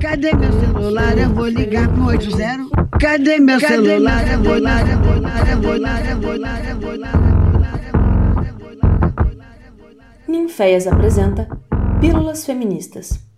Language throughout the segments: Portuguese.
Cadê meu celular? Eu vou ligar pro 80. Cadê meu celular? Eu vou ligar, eu vou ligar, eu vou ligar, eu vou ligar, eu vou ligar. Ninféias apresenta Pílulas Feministas.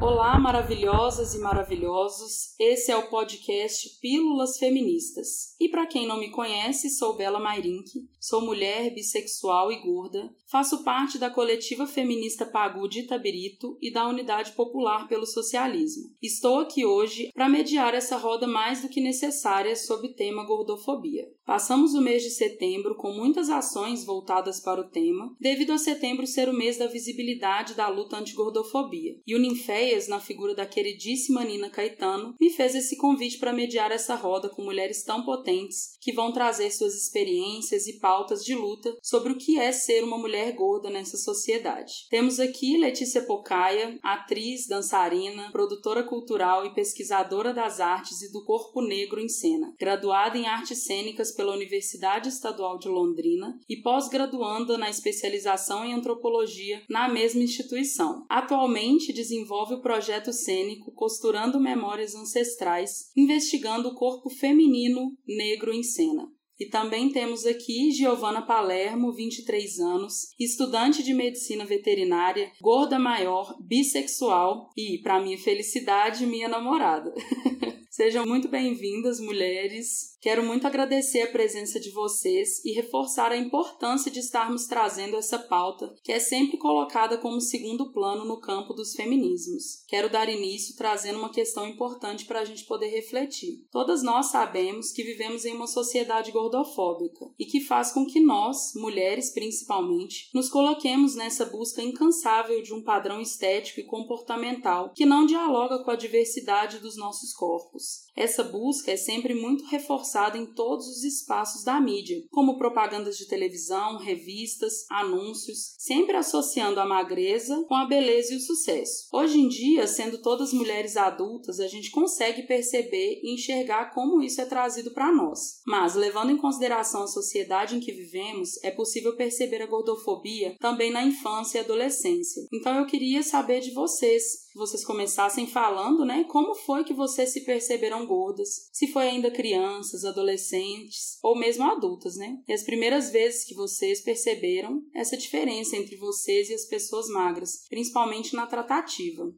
Olá, maravilhosas e maravilhosos. Esse é o podcast Pílulas Feministas. E para quem não me conhece, sou Bela Mairink, sou mulher bissexual e gorda, faço parte da coletiva feminista Pagu de Itabirito e da Unidade Popular pelo Socialismo. Estou aqui hoje para mediar essa roda mais do que necessária sobre o tema gordofobia. Passamos o mês de setembro com muitas ações voltadas para o tema, devido a setembro ser o mês da visibilidade da luta anti-gordofobia. E o Ninféias na figura da queridíssima Nina Caetano, me fez esse convite para mediar essa roda com mulheres tão potentes que vão trazer suas experiências e pautas de luta sobre o que é ser uma mulher gorda nessa sociedade. Temos aqui Letícia Pocaia, atriz, dançarina, produtora cultural e pesquisadora das artes e do corpo negro em cena, graduada em artes cênicas pela Universidade Estadual de Londrina e pós-graduanda na especialização em antropologia na mesma instituição. Atualmente desenvolve o projeto cênico Costurando Memórias Ancestrais, investigando o corpo feminino negro em cena. E também temos aqui Giovana Palermo, 23 anos, estudante de medicina veterinária, gorda maior, bissexual e, para minha felicidade, minha namorada. Sejam muito bem-vindas, mulheres. Quero muito agradecer a presença de vocês e reforçar a importância de estarmos trazendo essa pauta, que é sempre colocada como segundo plano no campo dos feminismos. Quero dar início trazendo uma questão importante para a gente poder refletir. Todas nós sabemos que vivemos em uma sociedade gordofóbica e que faz com que nós, mulheres principalmente, nos coloquemos nessa busca incansável de um padrão estético e comportamental que não dialoga com a diversidade dos nossos corpos. Essa busca é sempre muito reforçada em todos os espaços da mídia, como propagandas de televisão, revistas, anúncios, sempre associando a magreza com a beleza e o sucesso. Hoje em dia, sendo todas mulheres adultas, a gente consegue perceber e enxergar como isso é trazido para nós. Mas, levando em consideração a sociedade em que vivemos, é possível perceber a gordofobia também na infância e adolescência. Então eu queria saber de vocês vocês começassem falando, né? Como foi que vocês se perceberam gordas? Se foi ainda crianças, adolescentes ou mesmo adultas, né? E as primeiras vezes que vocês perceberam essa diferença entre vocês e as pessoas magras, principalmente na tratativa.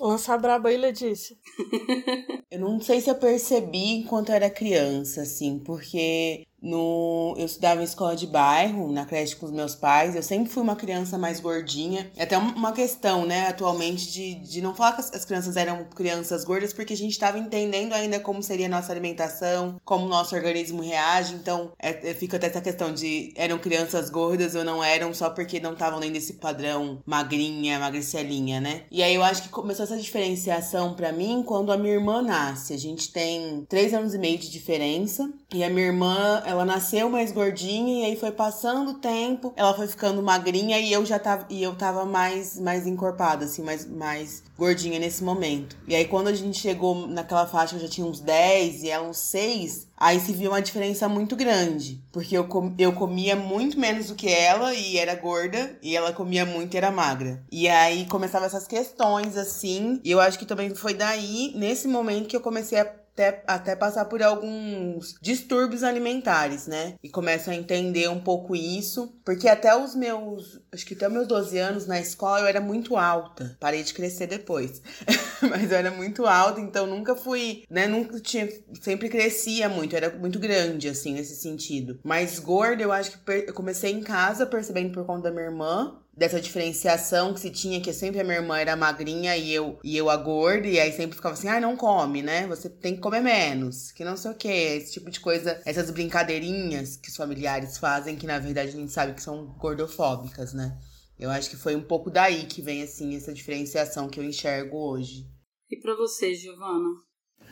Lança braba aí, Letícia. eu não sei se eu percebi enquanto eu era criança, assim, porque no, eu estudava em escola de bairro, na creche com os meus pais. Eu sempre fui uma criança mais gordinha. É até uma questão, né, atualmente, de, de não falar que as crianças eram crianças gordas, porque a gente estava entendendo ainda como seria a nossa alimentação, como o nosso organismo reage. Então, é, é, fica até essa questão de eram crianças gordas ou não eram só porque não estavam nem desse padrão magrinha, magricelinha, né? E aí eu acho que começou essa diferenciação para mim quando a minha irmã nasce. A gente tem três anos e meio de diferença. E a minha irmã, ela nasceu mais gordinha e aí foi passando o tempo, ela foi ficando magrinha e eu já tava e eu tava mais mais encorpada assim, mais mais gordinha nesse momento. E aí quando a gente chegou naquela faixa, eu já tinha uns 10 e ela uns 6, aí se viu uma diferença muito grande, porque eu, com, eu comia muito menos do que ela e era gorda, e ela comia muito e era magra. E aí começavam essas questões assim, e eu acho que também foi daí, nesse momento que eu comecei a até, até passar por alguns distúrbios alimentares, né? E começo a entender um pouco isso, porque até os meus, acho que até meus 12 anos na escola eu era muito alta. Parei de crescer depois. Mas eu era muito alta, então nunca fui, né? Nunca tinha, sempre crescia muito, era muito grande, assim, nesse sentido. Mas gorda, eu acho que eu comecei em casa percebendo por conta da minha irmã, dessa diferenciação que se tinha, que sempre a minha irmã era magrinha e eu, e eu a gorda, e aí sempre ficava assim, ah, não come, né? Você tem que comer menos, que não sei o que, esse tipo de coisa, essas brincadeirinhas que os familiares fazem, que na verdade a gente sabe que são gordofóbicas, né? Eu acho que foi um pouco daí que vem, assim, essa diferenciação que eu enxergo hoje. E para você, Giovana?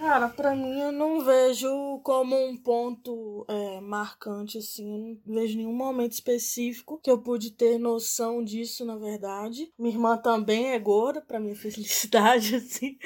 Cara, pra mim eu não vejo como um ponto é, marcante, assim. Eu não vejo nenhum momento específico que eu pude ter noção disso, na verdade. Minha irmã também é gorda, pra minha felicidade, assim.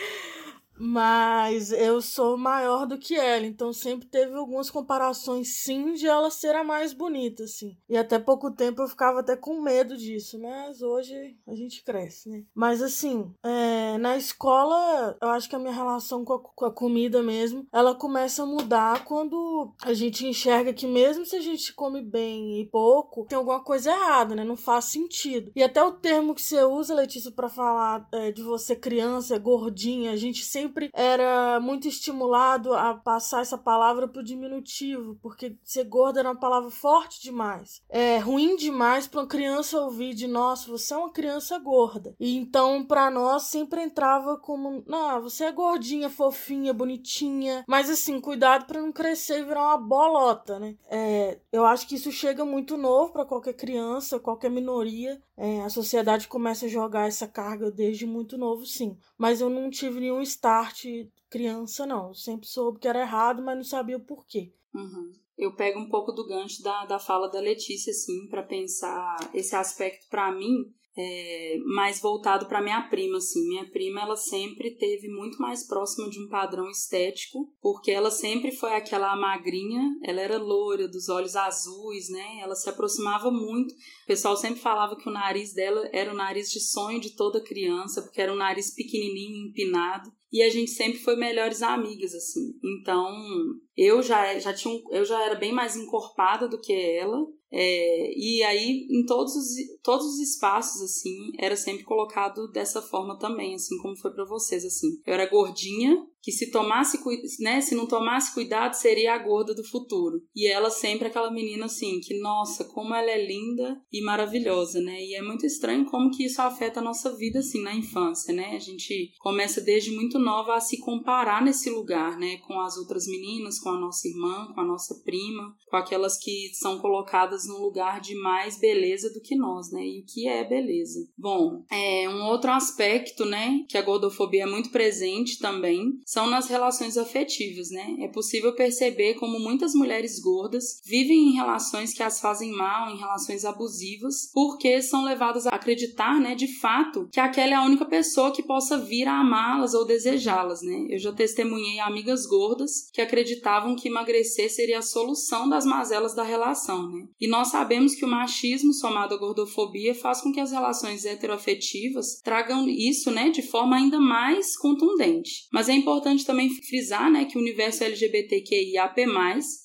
Mas eu sou maior do que ela, então sempre teve algumas comparações sim de ela ser a mais bonita, assim. E até pouco tempo eu ficava até com medo disso, mas hoje a gente cresce, né? Mas assim, é, na escola, eu acho que a minha relação com a, com a comida mesmo, ela começa a mudar quando a gente enxerga que mesmo se a gente come bem e pouco, tem alguma coisa errada, né? Não faz sentido. E até o termo que você usa, Letícia, para falar é, de você criança, gordinha, a gente sempre sempre era muito estimulado a passar essa palavra pro diminutivo, porque ser gorda era uma palavra forte demais. É ruim demais para uma criança ouvir de nossa, você é uma criança gorda. E então para nós sempre entrava como, não, você é gordinha, fofinha, bonitinha, mas assim, cuidado para não crescer e virar uma bolota, né? É, eu acho que isso chega muito novo para qualquer criança, qualquer minoria. É, a sociedade começa a jogar essa carga desde muito novo, sim. Mas eu não tive nenhum start criança, não. Eu sempre soube que era errado, mas não sabia o porquê. Uhum. Eu pego um pouco do gancho da, da fala da Letícia, assim, para pensar esse aspecto para mim é, mais voltado para minha prima, assim. Minha prima, ela sempre teve muito mais próxima de um padrão estético, porque ela sempre foi aquela magrinha, ela era loira, dos olhos azuis, né? Ela se aproximava muito. O pessoal sempre falava que o nariz dela era o nariz de sonho de toda criança, porque era um nariz pequenininho, empinado. E a gente sempre foi melhores amigas, assim. Então, eu já, já tinha um, eu já era bem mais encorpada do que ela. É, e aí, em todos os, todos os espaços, assim, era sempre colocado dessa forma também, assim como foi para vocês, assim. Eu era gordinha, que se tomasse, né, se não tomasse cuidado, seria a gorda do futuro. E ela sempre aquela menina assim, que nossa, como ela é linda e maravilhosa, né? E é muito estranho como que isso afeta a nossa vida assim na infância, né? A gente começa desde muito nova a se comparar nesse lugar, né, com as outras meninas, com a nossa irmã, com a nossa prima, com aquelas que são colocadas num lugar de mais beleza do que nós, né? E o que é beleza? Bom, é um outro aspecto, né, que a gordofobia é muito presente também são nas relações afetivas, né? É possível perceber como muitas mulheres gordas vivem em relações que as fazem mal, em relações abusivas, porque são levadas a acreditar, né, de fato, que aquela é a única pessoa que possa vir a amá-las ou desejá-las, né? Eu já testemunhei amigas gordas que acreditavam que emagrecer seria a solução das mazelas da relação, né? E nós sabemos que o machismo somado à gordofobia faz com que as relações heteroafetivas tragam isso, né, de forma ainda mais contundente. Mas é importante importante também frisar né, que o universo LGBTQIAP+,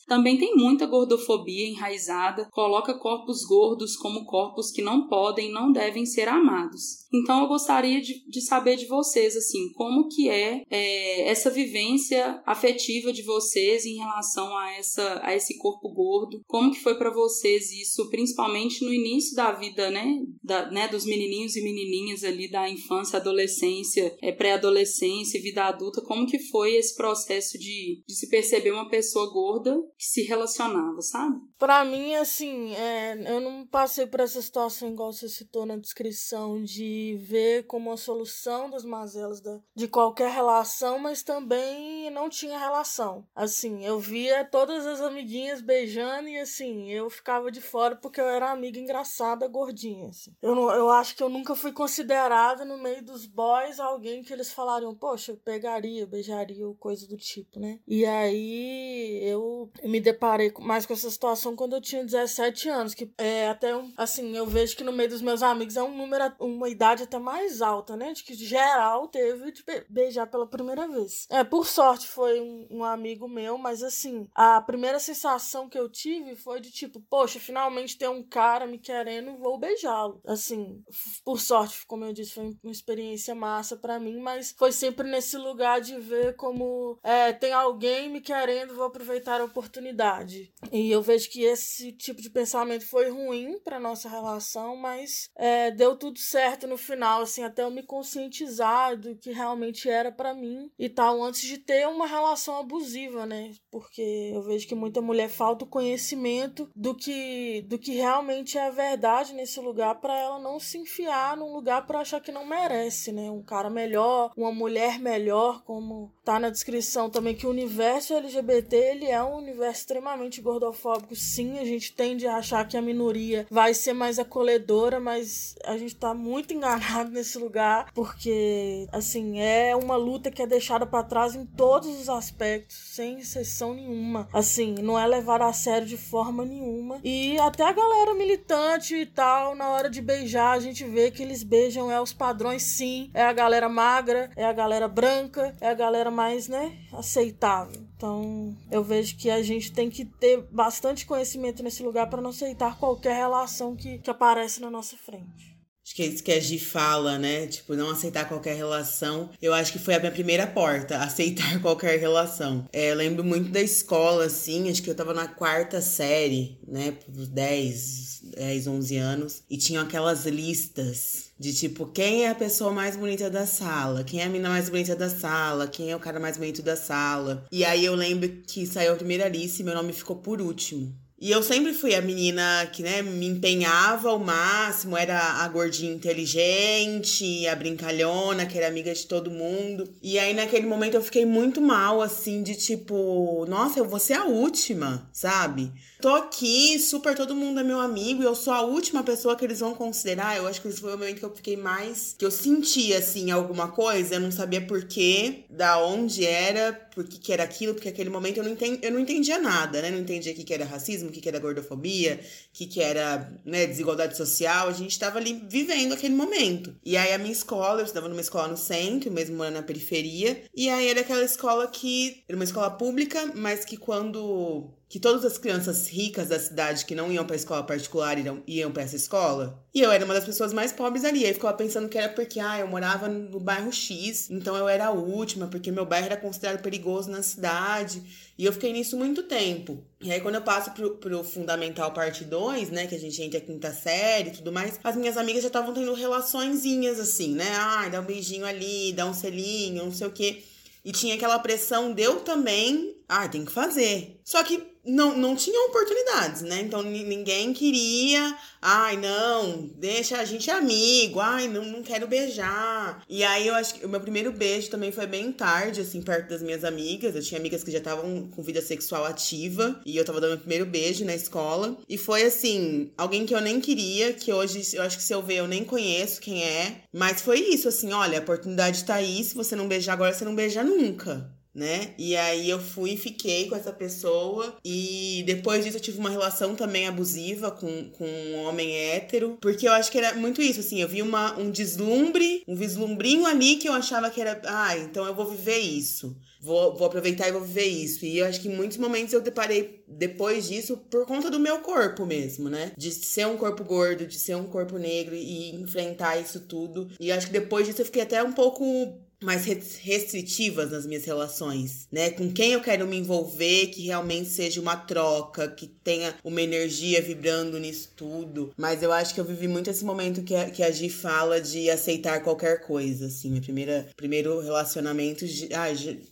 também tem muita gordofobia enraizada, coloca corpos gordos como corpos que não podem não devem ser amados. Então eu gostaria de, de saber de vocês, assim, como que é, é, essa vivência afetiva de vocês em relação a, essa, a esse corpo gordo, como que foi para vocês isso, principalmente no início da vida, né, da, né, dos menininhos e menininhas ali da infância, adolescência, é, pré-adolescência, vida adulta, como que foi esse processo de, de se perceber uma pessoa gorda que se relacionava, sabe? Para mim, assim, é, eu não passei por essa situação igual você citou na descrição de ver como a solução das mazelas da, de qualquer relação, mas também não tinha relação. Assim, eu via todas as amiguinhas beijando e assim, eu ficava de fora porque eu era amiga engraçada, gordinha. Assim. Eu, não, eu acho que eu nunca fui considerada no meio dos boys alguém que eles falariam, poxa, eu pegaria, beijaria ou coisa do tipo, né? E aí eu me deparei mais com essa situação quando eu tinha 17 anos, que é até assim, eu vejo que no meio dos meus amigos é um número, uma idade até mais alta, né? De que geral teve de beijar pela primeira vez. É, por sorte foi um, um amigo meu, mas assim, a primeira sensação que eu tive foi de tipo, poxa, finalmente tem um cara me querendo, vou beijá-lo. Assim, por sorte, como eu disse, foi uma experiência massa para mim, mas foi sempre nesse lugar de ver como é, tem alguém me querendo, vou aproveitar a oportunidade. E eu vejo que esse tipo de pensamento foi ruim para nossa relação, mas é, deu tudo certo no final, assim, até eu me conscientizar do que realmente era para mim e tal, antes de ter uma relação abusiva, né? Porque eu vejo que muita mulher falta o conhecimento do que, do que realmente é a verdade nesse lugar para ela não se enfiar num lugar por achar que não merece, né? Um cara melhor, uma mulher melhor, como tá na descrição também que o universo LGBT ele é um universo extremamente gordofóbico. Sim, a gente tende a achar que a minoria vai ser mais acolhedora, mas a gente tá muito enganado nesse lugar, porque assim, é uma luta que é deixada para trás em todos os aspectos, sem exceção nenhuma. Assim, não é levada a sério de forma nenhuma. E até a galera militante e tal, na hora de beijar, a gente vê que eles beijam é os padrões sim, é a galera magra, é a galera branca, é a galera mais, né, aceitável. Então, eu vejo que a gente tem que ter bastante conhecimento nesse lugar para não aceitar qualquer relação que, que aparece na nossa frente. Acho que é isso que a Gi fala, né? Tipo, não aceitar qualquer relação. Eu acho que foi a minha primeira porta, aceitar qualquer relação. É, lembro muito da escola, assim, acho que eu tava na quarta série, né? Por 10, 10, 11 anos. E tinham aquelas listas de tipo, quem é a pessoa mais bonita da sala? Quem é a mina mais bonita da sala? Quem é o cara mais bonito da sala? E aí eu lembro que saiu a primeira lista e meu nome ficou por último. E eu sempre fui a menina que, né, me empenhava ao máximo, era a gordinha inteligente, a brincalhona, que era amiga de todo mundo. E aí, naquele momento, eu fiquei muito mal, assim, de tipo, nossa, eu vou ser a última, sabe? Tô aqui, super, todo mundo é meu amigo, e eu sou a última pessoa que eles vão considerar. Eu acho que esse foi o momento que eu fiquei mais. que eu senti, assim, alguma coisa, eu não sabia porquê, da onde era, por que, era aquilo, porque aquele momento eu não, entendi, eu não entendia nada, né? Não entendia o que, que era racismo, o que, que era gordofobia, o que, que era né, desigualdade social. A gente estava ali vivendo aquele momento. E aí a minha escola, eu estudava numa escola no centro, mesmo morando na periferia. E aí era aquela escola que. Era uma escola pública, mas que quando que todas as crianças ricas da cidade que não iam para escola particular iam, iam para essa escola. E eu era uma das pessoas mais pobres ali. Aí ficava pensando que era porque ah, eu morava no bairro X, então eu era a última, porque meu bairro era considerado perigoso na cidade. E eu fiquei nisso muito tempo. E aí, quando eu passo pro, pro Fundamental Parte 2, né, que a gente entra a quinta série e tudo mais, as minhas amigas já estavam tendo relaçõezinhas assim, né? Ah, dá um beijinho ali, dá um selinho, não sei o quê. E tinha aquela pressão de eu também, ah, tem que fazer. Só que não, não tinha oportunidades, né? Então ninguém queria, ai, não, deixa a gente amigo, ai, não, não quero beijar. E aí eu acho que o meu primeiro beijo também foi bem tarde, assim, perto das minhas amigas. Eu tinha amigas que já estavam com vida sexual ativa e eu tava dando meu primeiro beijo na escola. E foi assim, alguém que eu nem queria, que hoje eu acho que se eu ver eu nem conheço quem é. Mas foi isso, assim, olha, a oportunidade tá aí, se você não beijar agora, você não beija nunca né? E aí eu fui e fiquei com essa pessoa. E depois disso eu tive uma relação também abusiva com, com um homem hétero. Porque eu acho que era muito isso, assim, eu vi uma, um deslumbre, um vislumbrinho ali que eu achava que era. Ah, então eu vou viver isso. Vou, vou aproveitar e vou viver isso. E eu acho que em muitos momentos eu deparei depois disso por conta do meu corpo mesmo, né? De ser um corpo gordo, de ser um corpo negro e enfrentar isso tudo. E acho que depois disso eu fiquei até um pouco mais restritivas nas minhas relações, né? Com quem eu quero me envolver, que realmente seja uma troca, que tenha uma energia vibrando nisso tudo. Mas eu acho que eu vivi muito esse momento que a, que a Gi fala de aceitar qualquer coisa, assim. Meu primeira, primeiro relacionamento, de, ah,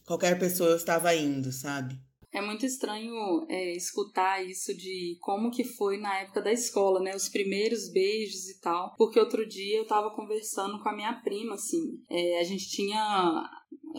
qualquer pessoa eu estava indo, sabe? É muito estranho é, escutar isso de como que foi na época da escola, né? Os primeiros beijos e tal. Porque outro dia eu tava conversando com a minha prima, assim. É, a gente tinha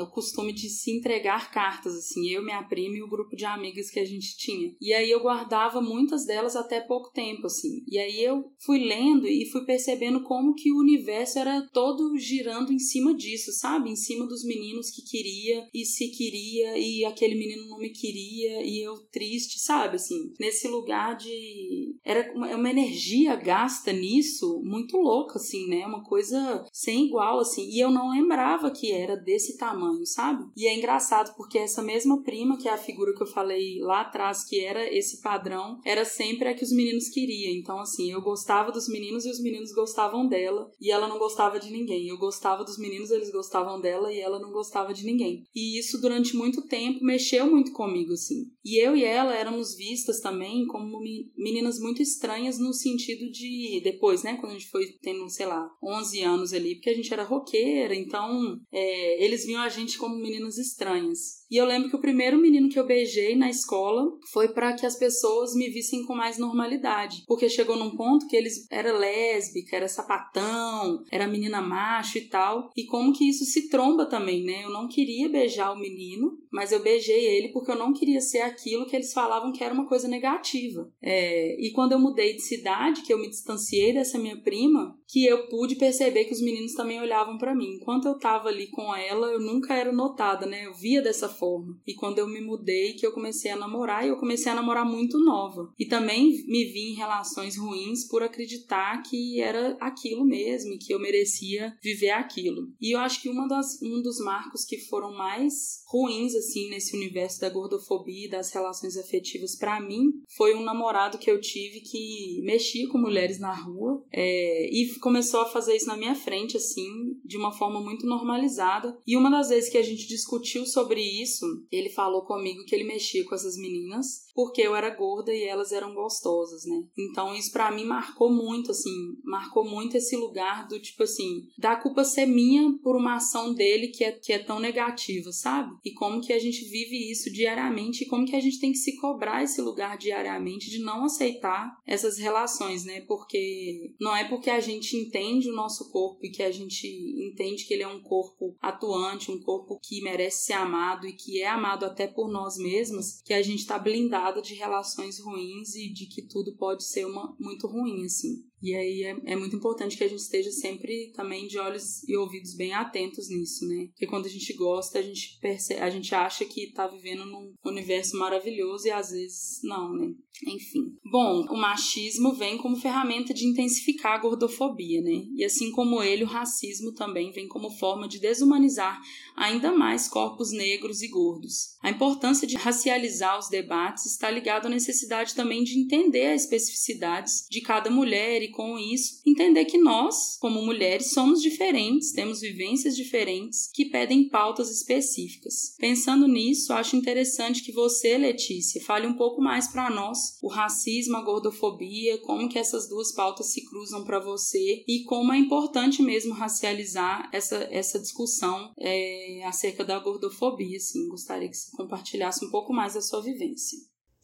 o costume de se entregar cartas, assim, eu, minha prima e o grupo de amigas que a gente tinha. E aí eu guardava muitas delas até pouco tempo, assim. E aí eu fui lendo e fui percebendo como que o universo era todo girando em cima disso, sabe? Em cima dos meninos que queria e se queria e aquele menino não me queria e eu triste, sabe? Assim, nesse lugar de. Era uma, é energia gasta nisso muito louca, assim, né? Uma coisa sem igual, assim. E eu não lembrava que era desse tamanho sabe? E é engraçado porque essa mesma prima, que é a figura que eu falei lá atrás, que era esse padrão, era sempre a que os meninos queriam. Então, assim, eu gostava dos meninos e os meninos gostavam dela, e ela não gostava de ninguém. Eu gostava dos meninos, eles gostavam dela e ela não gostava de ninguém. E isso durante muito tempo mexeu muito comigo, assim. E eu e ela éramos vistas também como meninas muito estranhas no sentido de depois, né, quando a gente foi tendo, sei lá, 11 anos ali, porque a gente era roqueira, então é, eles viam a gente como meninas estranhas. E eu lembro que o primeiro menino que eu beijei na escola foi para que as pessoas me vissem com mais normalidade, porque chegou num ponto que eles era lésbica, era sapatão, era menina macho e tal, e como que isso se tromba também, né? Eu não queria beijar o menino, mas eu beijei ele porque eu não queria ser aquilo que eles falavam que era uma coisa negativa. É, e quando eu mudei de cidade, que eu me distanciei dessa minha prima, que eu pude perceber que os meninos também olhavam para mim. Enquanto eu tava ali com ela, eu nunca era notada, né? Eu via dessa forma. E quando eu me mudei, que eu comecei a namorar, e eu comecei a namorar muito nova. E também me vi em relações ruins por acreditar que era aquilo mesmo, que eu merecia viver aquilo. E eu acho que uma das, um dos marcos que foram mais ruins, assim, nesse universo da gordofobia e das relações afetivas para mim, foi um namorado que eu tive que mexia com mulheres na rua é, e começou a fazer isso na minha frente, assim, de uma forma muito normalizada. E uma das vezes que a gente discutiu sobre isso, ele falou comigo que ele mexia com essas meninas porque eu era gorda e elas eram gostosas, né? Então isso para mim marcou muito, assim, marcou muito esse lugar do tipo assim, da culpa ser minha por uma ação dele que é, que é tão negativa, sabe? E como que a gente vive isso diariamente e como que a gente tem que se cobrar esse lugar diariamente de não aceitar essas relações, né? Porque não é porque a gente entende o nosso corpo e que a gente entende que ele é um corpo atuante, um corpo que merece ser amado e que é amado até por nós mesmos, que a gente tá blindado de relações ruins e de que tudo pode ser uma, muito ruim, assim. E aí é, é, muito importante que a gente esteja sempre também de olhos e ouvidos bem atentos nisso, né? Porque quando a gente gosta, a gente percebe, a gente acha que tá vivendo num universo maravilhoso e às vezes não, né? Enfim. Bom, o machismo vem como ferramenta de intensificar a gordofobia, né? E assim como ele, o racismo também vem como forma de desumanizar ainda mais corpos negros e gordos. A importância de racializar os debates está ligada à necessidade também de entender as especificidades de cada mulher e com isso entender que nós, como mulheres, somos diferentes, temos vivências diferentes que pedem pautas específicas. Pensando nisso, acho interessante que você, Letícia, fale um pouco mais para nós o racismo, a gordofobia, como que essas duas pautas se cruzam para você e como é importante mesmo racializar essa, essa discussão é, acerca da gordofobia. Assim, gostaria que você compartilhasse um pouco mais da sua vivência.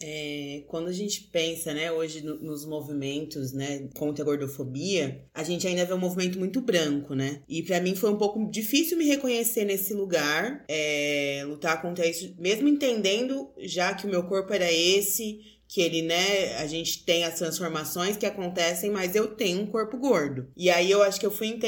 É, quando a gente pensa, né, hoje no, nos movimentos, né, contra a gordofobia, a gente ainda vê um movimento muito branco, né? E para mim foi um pouco difícil me reconhecer nesse lugar, é, lutar contra isso, mesmo entendendo já que o meu corpo era esse, que ele, né, a gente tem as transformações que acontecem, mas eu tenho um corpo gordo. E aí eu acho que eu fui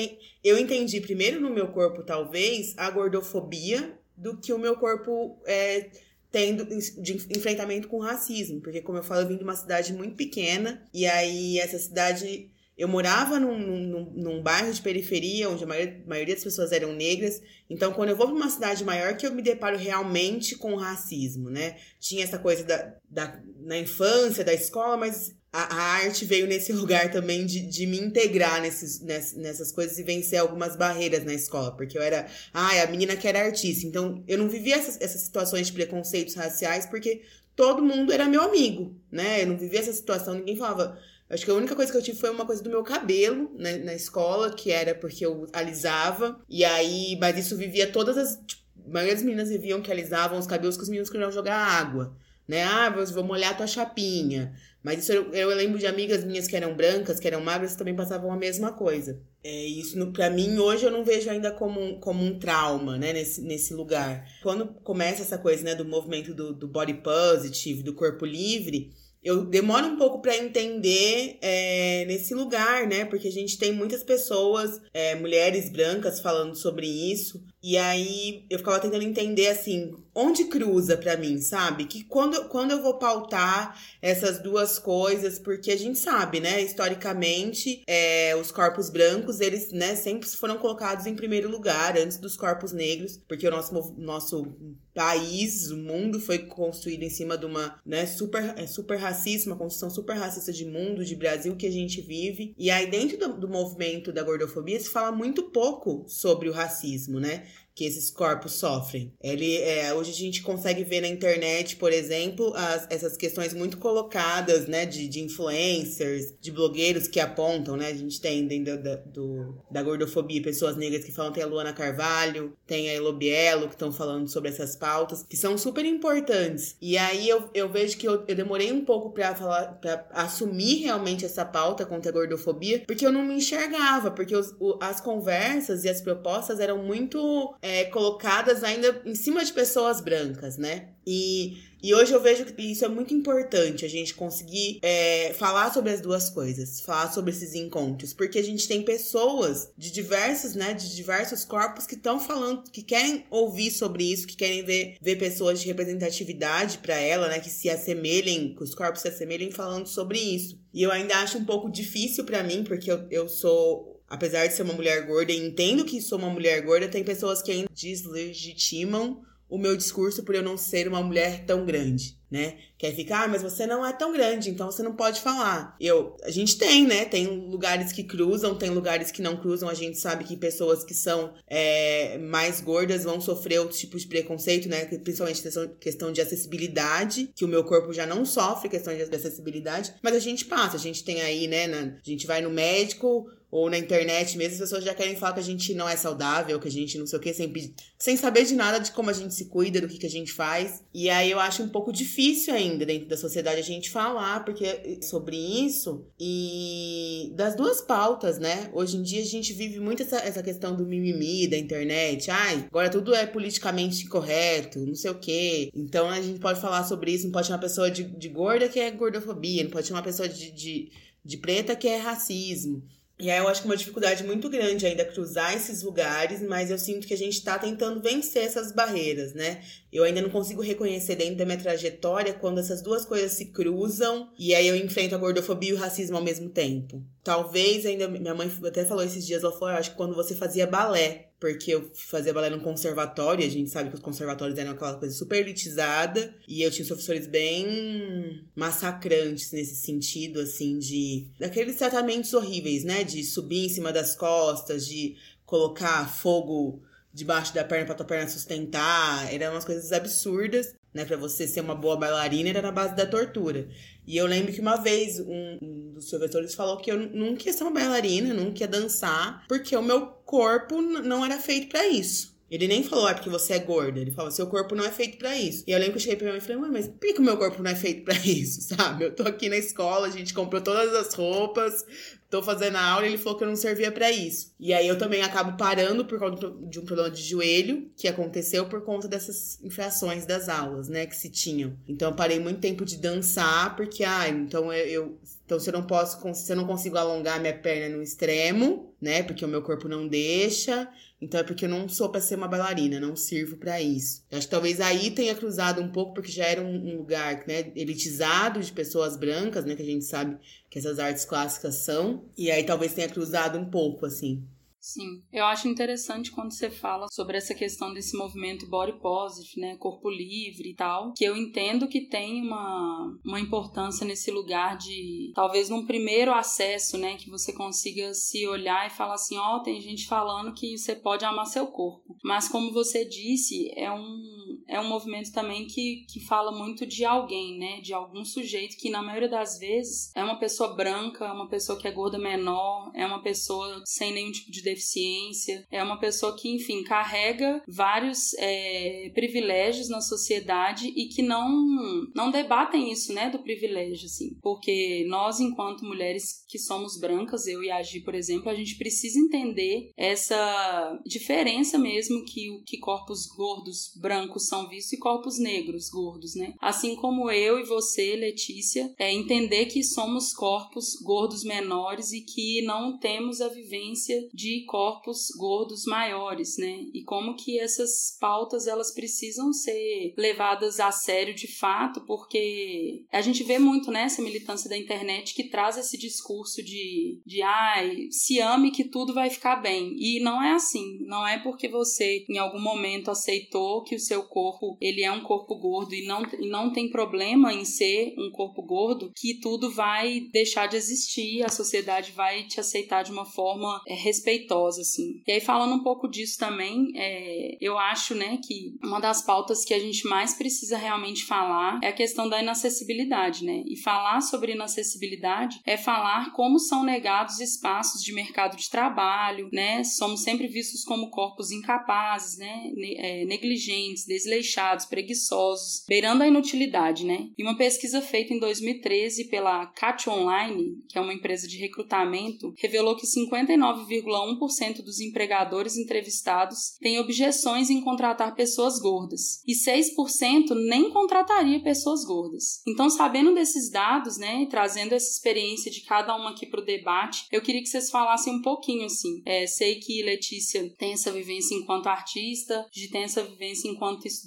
eu entendi primeiro no meu corpo talvez a gordofobia do que o meu corpo é, tendo de enfrentamento com racismo, porque como eu falo, eu vim de uma cidade muito pequena e aí essa cidade eu morava num, num, num, bairro de periferia, onde a maioria, a maioria das pessoas eram negras. Então, quando eu vou para uma cidade maior, que eu me deparo realmente com o racismo, né? Tinha essa coisa da, da, na infância, da escola, mas a, a arte veio nesse lugar também de, de me integrar nesses, nessas, nessas coisas e vencer algumas barreiras na escola. Porque eu era, ah, a menina que era artista. Então, eu não vivia essas, essas situações de preconceitos raciais, porque todo mundo era meu amigo, né? Eu não vivia essa situação, ninguém falava Acho que a única coisa que eu tive foi uma coisa do meu cabelo né, na escola, que era porque eu alisava. E aí, mas isso vivia todas as. Tipo, a maioria das meninas viviam que alisavam os cabelos que os meninos queriam jogar água. Né? Ah, vou molhar a tua chapinha. Mas isso eu, eu, lembro de amigas minhas que eram brancas, que eram magras, que também passavam a mesma coisa. É, isso, no, pra mim, hoje eu não vejo ainda como um, como um trauma, né, nesse, nesse lugar. Quando começa essa coisa, né, do movimento do, do body positive, do corpo livre, eu demoro um pouco para entender é, nesse lugar, né? Porque a gente tem muitas pessoas, é, mulheres brancas, falando sobre isso. E aí eu ficava tentando entender assim, onde cruza para mim, sabe? Que quando, quando eu vou pautar essas duas coisas, porque a gente sabe, né, historicamente, é, os corpos brancos, eles, né, sempre foram colocados em primeiro lugar antes dos corpos negros, porque o nosso, nosso país, o mundo foi construído em cima de uma, né, super, é, super racista, uma construção super racista de mundo, de Brasil que a gente vive. E aí, dentro do, do movimento da gordofobia, se fala muito pouco sobre o racismo, né? Que esses corpos sofrem. Ele, é, hoje a gente consegue ver na internet, por exemplo, as, essas questões muito colocadas, né, de, de influencers, de blogueiros que apontam, né? A gente tem dentro da, do, da gordofobia pessoas negras que falam, tem a Luana Carvalho, tem a Elobielo, que estão falando sobre essas pautas, que são super importantes. E aí eu, eu vejo que eu, eu demorei um pouco para falar, para assumir realmente essa pauta contra a gordofobia, porque eu não me enxergava, porque os, o, as conversas e as propostas eram muito é, colocadas ainda em cima de pessoas brancas, né? E, e hoje eu vejo que isso é muito importante, a gente conseguir é, falar sobre as duas coisas, falar sobre esses encontros, porque a gente tem pessoas de diversos, né, de diversos corpos que estão falando, que querem ouvir sobre isso, que querem ver, ver pessoas de representatividade para ela, né, que se assemelhem, que os corpos se assemelhem falando sobre isso. E eu ainda acho um pouco difícil para mim, porque eu, eu sou apesar de ser uma mulher gorda e entendo que sou uma mulher gorda, tem pessoas que ainda deslegitimam o meu discurso por eu não ser uma mulher tão grande, né? Quer ficar, ah, mas você não é tão grande, então você não pode falar. Eu, a gente tem, né? Tem lugares que cruzam, tem lugares que não cruzam. A gente sabe que pessoas que são é, mais gordas vão sofrer outros tipos de preconceito, né? Principalmente questão, de acessibilidade, que o meu corpo já não sofre questão de acessibilidade, mas a gente passa. A gente tem aí, né? Na, a gente vai no médico, ou na internet mesmo, as pessoas já querem falar que a gente não é saudável, que a gente não sei o que, sem, sem saber de nada de como a gente se cuida, do que, que a gente faz. E aí eu acho um pouco difícil ainda dentro da sociedade a gente falar porque sobre isso e das duas pautas, né? Hoje em dia a gente vive muito essa, essa questão do mimimi da internet. Ai, agora tudo é politicamente correto, não sei o que. Então a gente pode falar sobre isso, não pode chamar uma pessoa de, de gorda que é gordofobia, não pode chamar uma pessoa de, de, de preta que é racismo. E aí eu acho que é uma dificuldade muito grande ainda cruzar esses lugares, mas eu sinto que a gente está tentando vencer essas barreiras, né? Eu ainda não consigo reconhecer dentro da minha trajetória quando essas duas coisas se cruzam e aí eu enfrento a gordofobia e o racismo ao mesmo tempo. Talvez ainda. Minha mãe até falou esses dias, ela falou, eu acho que quando você fazia balé, porque eu fazia balé num conservatório, e a gente sabe que os conservatórios eram aquela coisa super elitizada, e eu tinha professores bem massacrantes nesse sentido, assim, de. daqueles tratamentos horríveis, né? De subir em cima das costas, de colocar fogo debaixo da perna pra tua perna sustentar. Eram umas coisas absurdas, né? Pra você ser uma boa bailarina, era na base da tortura. E eu lembro que uma vez um, um dos professores falou que eu nunca ia ser uma bailarina, nunca ia dançar, porque o meu corpo não era feito para isso. Ele nem falou, é porque você é gorda. Ele falou, seu corpo não é feito para isso. E eu lembro que eu cheguei pra minha mãe e falei, mas por que, o meu corpo não é feito para isso, sabe? Eu tô aqui na escola, a gente comprou todas as roupas, tô fazendo a aula e ele falou que eu não servia para isso. E aí eu também acabo parando por conta de um problema de joelho que aconteceu por conta dessas infrações das aulas, né, que se tinham. Então eu parei muito tempo de dançar porque, ah, então eu, eu então, se eu não posso, se eu não consigo alongar minha perna no extremo, né? Porque o meu corpo não deixa. Então é porque eu não sou para ser uma bailarina, não sirvo para isso. Acho que talvez aí tenha cruzado um pouco, porque já era um, um, lugar né, elitizado de pessoas brancas, né? Que a gente sabe que essas artes clássicas são. E aí talvez tenha cruzado um pouco, assim. Sim, eu acho interessante quando você fala sobre essa questão desse movimento body positive, né, corpo livre e tal, que eu entendo que tem uma, uma importância nesse lugar de, talvez num primeiro acesso, né, que você consiga se olhar e falar assim, ó, oh, tem gente falando que você pode amar seu corpo. Mas como você disse, é um é um movimento também que, que fala muito de alguém, né? De algum sujeito que, na maioria das vezes, é uma pessoa branca, é uma pessoa que é gorda menor, é uma pessoa sem nenhum tipo de deficiência, é uma pessoa que, enfim, carrega vários é, privilégios na sociedade e que não, não debatem isso, né? Do privilégio, assim. Porque nós, enquanto mulheres que somos brancas, eu e a Gi, por exemplo, a gente precisa entender essa diferença mesmo que, que corpos gordos brancos são são vistos e corpos negros gordos, né? Assim como eu e você, Letícia, é entender que somos corpos gordos menores e que não temos a vivência de corpos gordos maiores, né? E como que essas pautas elas precisam ser levadas a sério de fato, porque a gente vê muito nessa né, militância da internet que traz esse discurso de, de ai, se ame que tudo vai ficar bem. E não é assim. Não é porque você em algum momento aceitou que o seu corpo corpo ele é um corpo gordo e não, e não tem problema em ser um corpo gordo, que tudo vai deixar de existir, a sociedade vai te aceitar de uma forma é, respeitosa, assim. E aí, falando um pouco disso também, é, eu acho, né, que uma das pautas que a gente mais precisa realmente falar é a questão da inacessibilidade, né? E falar sobre inacessibilidade é falar como são negados espaços de mercado de trabalho, né? Somos sempre vistos como corpos incapazes, né? É, negligentes, desleixados, preguiçosos, beirando a inutilidade, né? E uma pesquisa feita em 2013 pela Cat Online, que é uma empresa de recrutamento, revelou que 59,1% dos empregadores entrevistados têm objeções em contratar pessoas gordas e 6% nem contrataria pessoas gordas. Então, sabendo desses dados, né, e trazendo essa experiência de cada uma aqui para o debate, eu queria que vocês falassem um pouquinho assim. É, sei que Letícia tem essa vivência enquanto artista, de tem essa vivência enquanto estudante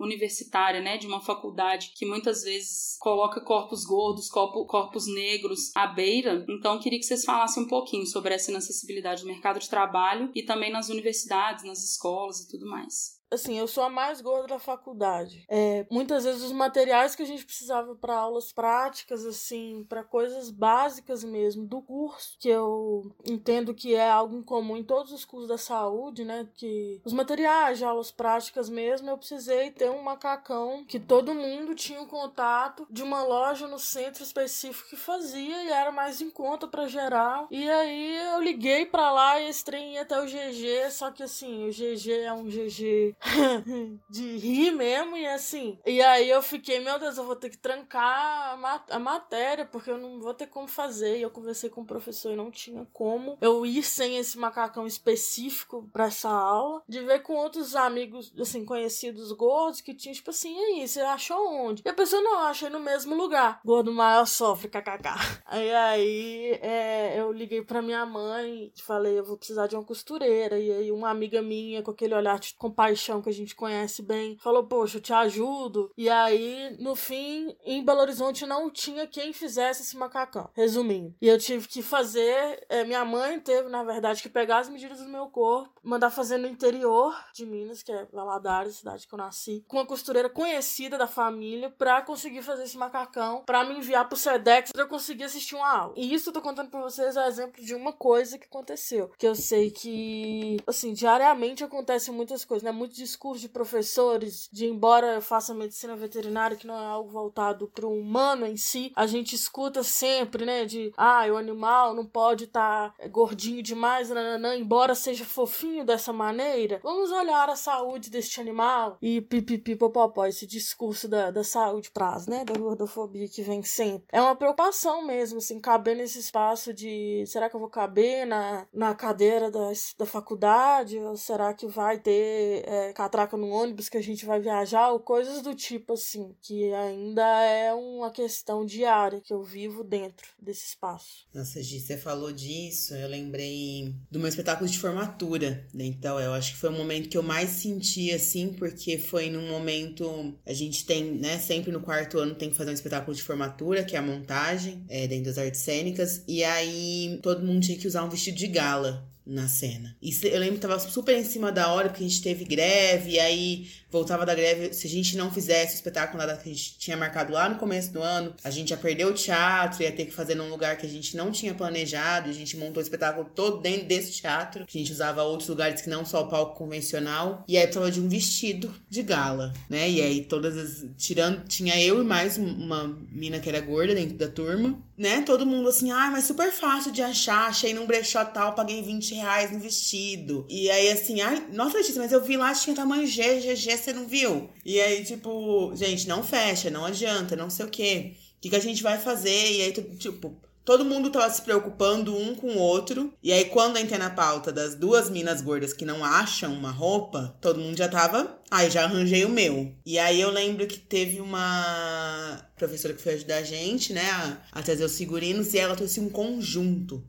universitária, né, de uma faculdade que muitas vezes coloca corpos gordos, corpo, corpos negros à beira. Então, queria que vocês falassem um pouquinho sobre essa inacessibilidade no mercado de trabalho e também nas universidades, nas escolas e tudo mais assim, eu sou a mais gorda da faculdade. É, muitas vezes os materiais que a gente precisava para aulas práticas, assim, para coisas básicas mesmo do curso, que eu entendo que é algo em comum em todos os cursos da saúde, né? Que os materiais de aulas práticas mesmo, eu precisei ter um macacão que todo mundo tinha um contato de uma loja no centro específico que fazia e era mais em conta para geral. E aí eu liguei para lá e esse trem ia até o GG, só que assim, o GG é um GG de rir mesmo e assim. E aí eu fiquei, meu Deus, eu vou ter que trancar a, mat a matéria, porque eu não vou ter como fazer. E eu conversei com o professor e não tinha como eu ir sem esse macacão específico para essa aula. De ver com outros amigos, assim, conhecidos gordos que tinham, tipo assim, e aí, você achou onde? E a pessoa, não, achei no mesmo lugar. Gordo maior sofre, kkk. Aí aí é, eu liguei pra minha mãe e falei, eu vou precisar de uma costureira. E aí uma amiga minha, com aquele olhar de compaixão, que a gente conhece bem, falou: Poxa, eu te ajudo. E aí, no fim, em Belo Horizonte não tinha quem fizesse esse macacão. Resumindo. E eu tive que fazer. É, minha mãe teve, na verdade, que pegar as medidas do meu corpo, mandar fazer no interior de Minas, que é Valadares, cidade que eu nasci, com uma costureira conhecida da família, pra conseguir fazer esse macacão, pra me enviar pro SEDEX, pra eu conseguir assistir uma aula. E isso eu tô contando pra vocês é exemplo de uma coisa que aconteceu. Que eu sei que, assim, diariamente acontecem muitas coisas, né? Muitos discurso de professores, de embora eu faça medicina veterinária, que não é algo voltado para o humano em si, a gente escuta sempre, né, de ah, o animal não pode estar tá gordinho demais, nananã, embora seja fofinho dessa maneira. Vamos olhar a saúde deste animal e pipipi popopó, esse discurso da, da saúde praz, né, da gordofobia que vem sempre. É uma preocupação mesmo, assim, caber nesse espaço de será que eu vou caber na, na cadeira da, da faculdade ou será que vai ter é, catraca no ônibus que a gente vai viajar, ou coisas do tipo assim, que ainda é uma questão diária que eu vivo dentro desse espaço. Nossa, Gi, você falou disso, eu lembrei do meu espetáculo de formatura, né? Então, eu acho que foi o momento que eu mais senti, assim, porque foi num momento. A gente tem, né, sempre no quarto ano tem que fazer um espetáculo de formatura, que é a montagem, é, dentro das artes cênicas, e aí todo mundo tinha que usar um vestido de gala na cena. E eu lembro que tava super em cima da hora, porque a gente teve greve, e aí voltava da greve. Se a gente não fizesse o espetáculo na que a gente tinha marcado lá no começo do ano, a gente ia perder o teatro, ia ter que fazer num lugar que a gente não tinha planejado. A gente montou o espetáculo todo dentro desse teatro, que a gente usava outros lugares que não só o palco convencional. E aí precisava de um vestido de gala, né? E aí todas as. Tirando. Tinha eu e mais uma mina que era gorda dentro da turma, né? Todo mundo assim, ah, mas super fácil de achar. Achei num brechó tal, paguei 20 reais no vestido. E aí assim, ai, nossa, Letícia, mas eu vi lá, tinha tamanho G, GG, você não viu? E aí, tipo, gente, não fecha, não adianta, não sei o quê. O que, que a gente vai fazer? E aí, tipo, todo mundo tava se preocupando um com o outro. E aí, quando entrei na pauta das duas minas gordas que não acham uma roupa, todo mundo já tava. Aí ah, já arranjei o meu. E aí eu lembro que teve uma professora que foi ajudar a gente, né, a, trazer os figurinos, e ela trouxe um conjunto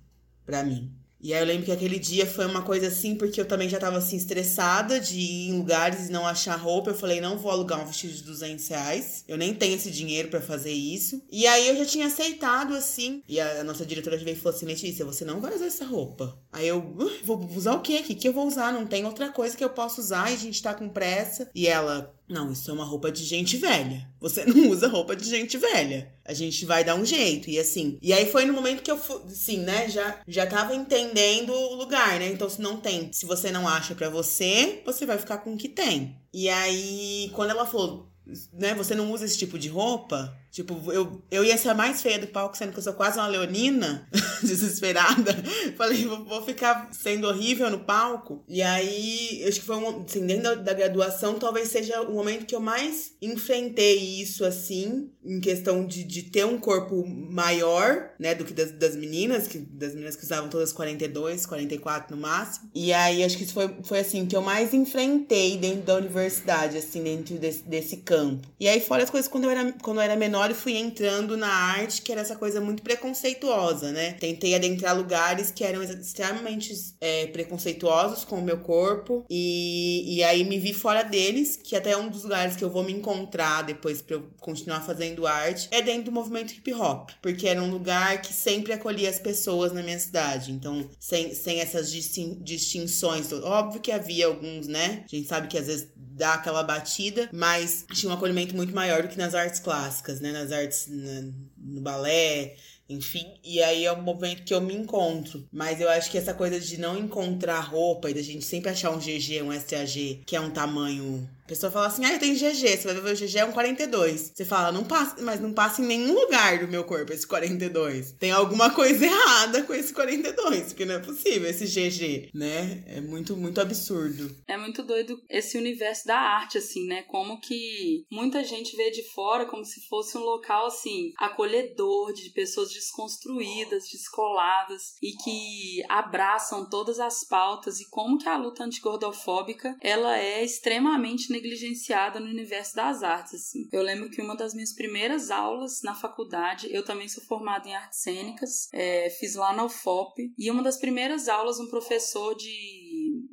pra mim. E aí eu lembro que aquele dia foi uma coisa assim, porque eu também já tava assim, estressada de ir em lugares e não achar roupa. Eu falei, não vou alugar um vestido de 200 reais. Eu nem tenho esse dinheiro para fazer isso. E aí eu já tinha aceitado, assim. E a, nossa diretora veio e falou assim, Letícia, você não vai usar essa roupa. Aí eu, vou usar o quê? O que, que eu vou usar? Não tem outra coisa que eu possa usar e a gente tá com pressa. E ela, Não, isso é uma roupa de gente velha. Você não usa roupa de gente velha. A gente vai dar um jeito. E assim. E aí foi no momento que eu fui, assim, né? Já, já tava entendendo o lugar, né? Então, se não tem, se você não acha para você, você vai ficar com o que tem. E aí, quando ela falou, né, você não usa esse tipo de roupa, Tipo, eu, eu ia ser a mais feia do palco, sendo que eu sou quase uma leonina, desesperada. Falei, vou, vou, ficar sendo horrível no palco. E aí, acho que foi um. Assim, dentro da, da, graduação, talvez seja o momento que eu mais enfrentei isso, assim, em questão de, de ter um corpo maior, né, do que das, das meninas, que das meninas que usavam todas 42, 44 no máximo. E aí, acho que isso foi, foi assim, que eu mais enfrentei dentro da universidade, assim, dentro desse, desse campo. E aí, fora as coisas quando eu era, quando eu era menor menor fui entrando na arte, que era essa coisa muito preconceituosa, né? Tentei adentrar lugares que eram extremamente é, preconceituosos com o meu corpo. E, e aí me vi fora deles, que até é um dos lugares que eu vou me encontrar depois pra eu continuar fazendo arte, é dentro do movimento hip hop. Porque era um lugar que sempre acolhia as pessoas na minha cidade. Então, sem, sem essas distinções. Óbvio que havia alguns, né? A gente sabe que às vezes dá aquela batida, mas tinha um acolhimento muito maior do que nas artes clássicas, né? Nas artes, na, no balé, enfim. E aí é um momento que eu me encontro. Mas eu acho que essa coisa de não encontrar roupa e da gente sempre achar um GG, um SAG, que é um tamanho a pessoa fala assim, ah, eu tenho GG, você vai ver o GG é um 42. Você fala, não passa, mas não passa em nenhum lugar do meu corpo esse 42. Tem alguma coisa errada com esse 42, porque não é possível esse GG, né? É muito, muito absurdo. É muito doido esse universo da arte, assim, né? Como que muita gente vê de fora como se fosse um local, assim, acolhedor, de pessoas desconstruídas, descoladas e que abraçam todas as pautas e como que a luta antigordofóbica, ela é extremamente negligenciada no universo das artes, assim. Eu lembro que uma das minhas primeiras aulas na faculdade, eu também sou formada em artes cênicas, é, fiz lá na UFOP, e uma das primeiras aulas, um professor de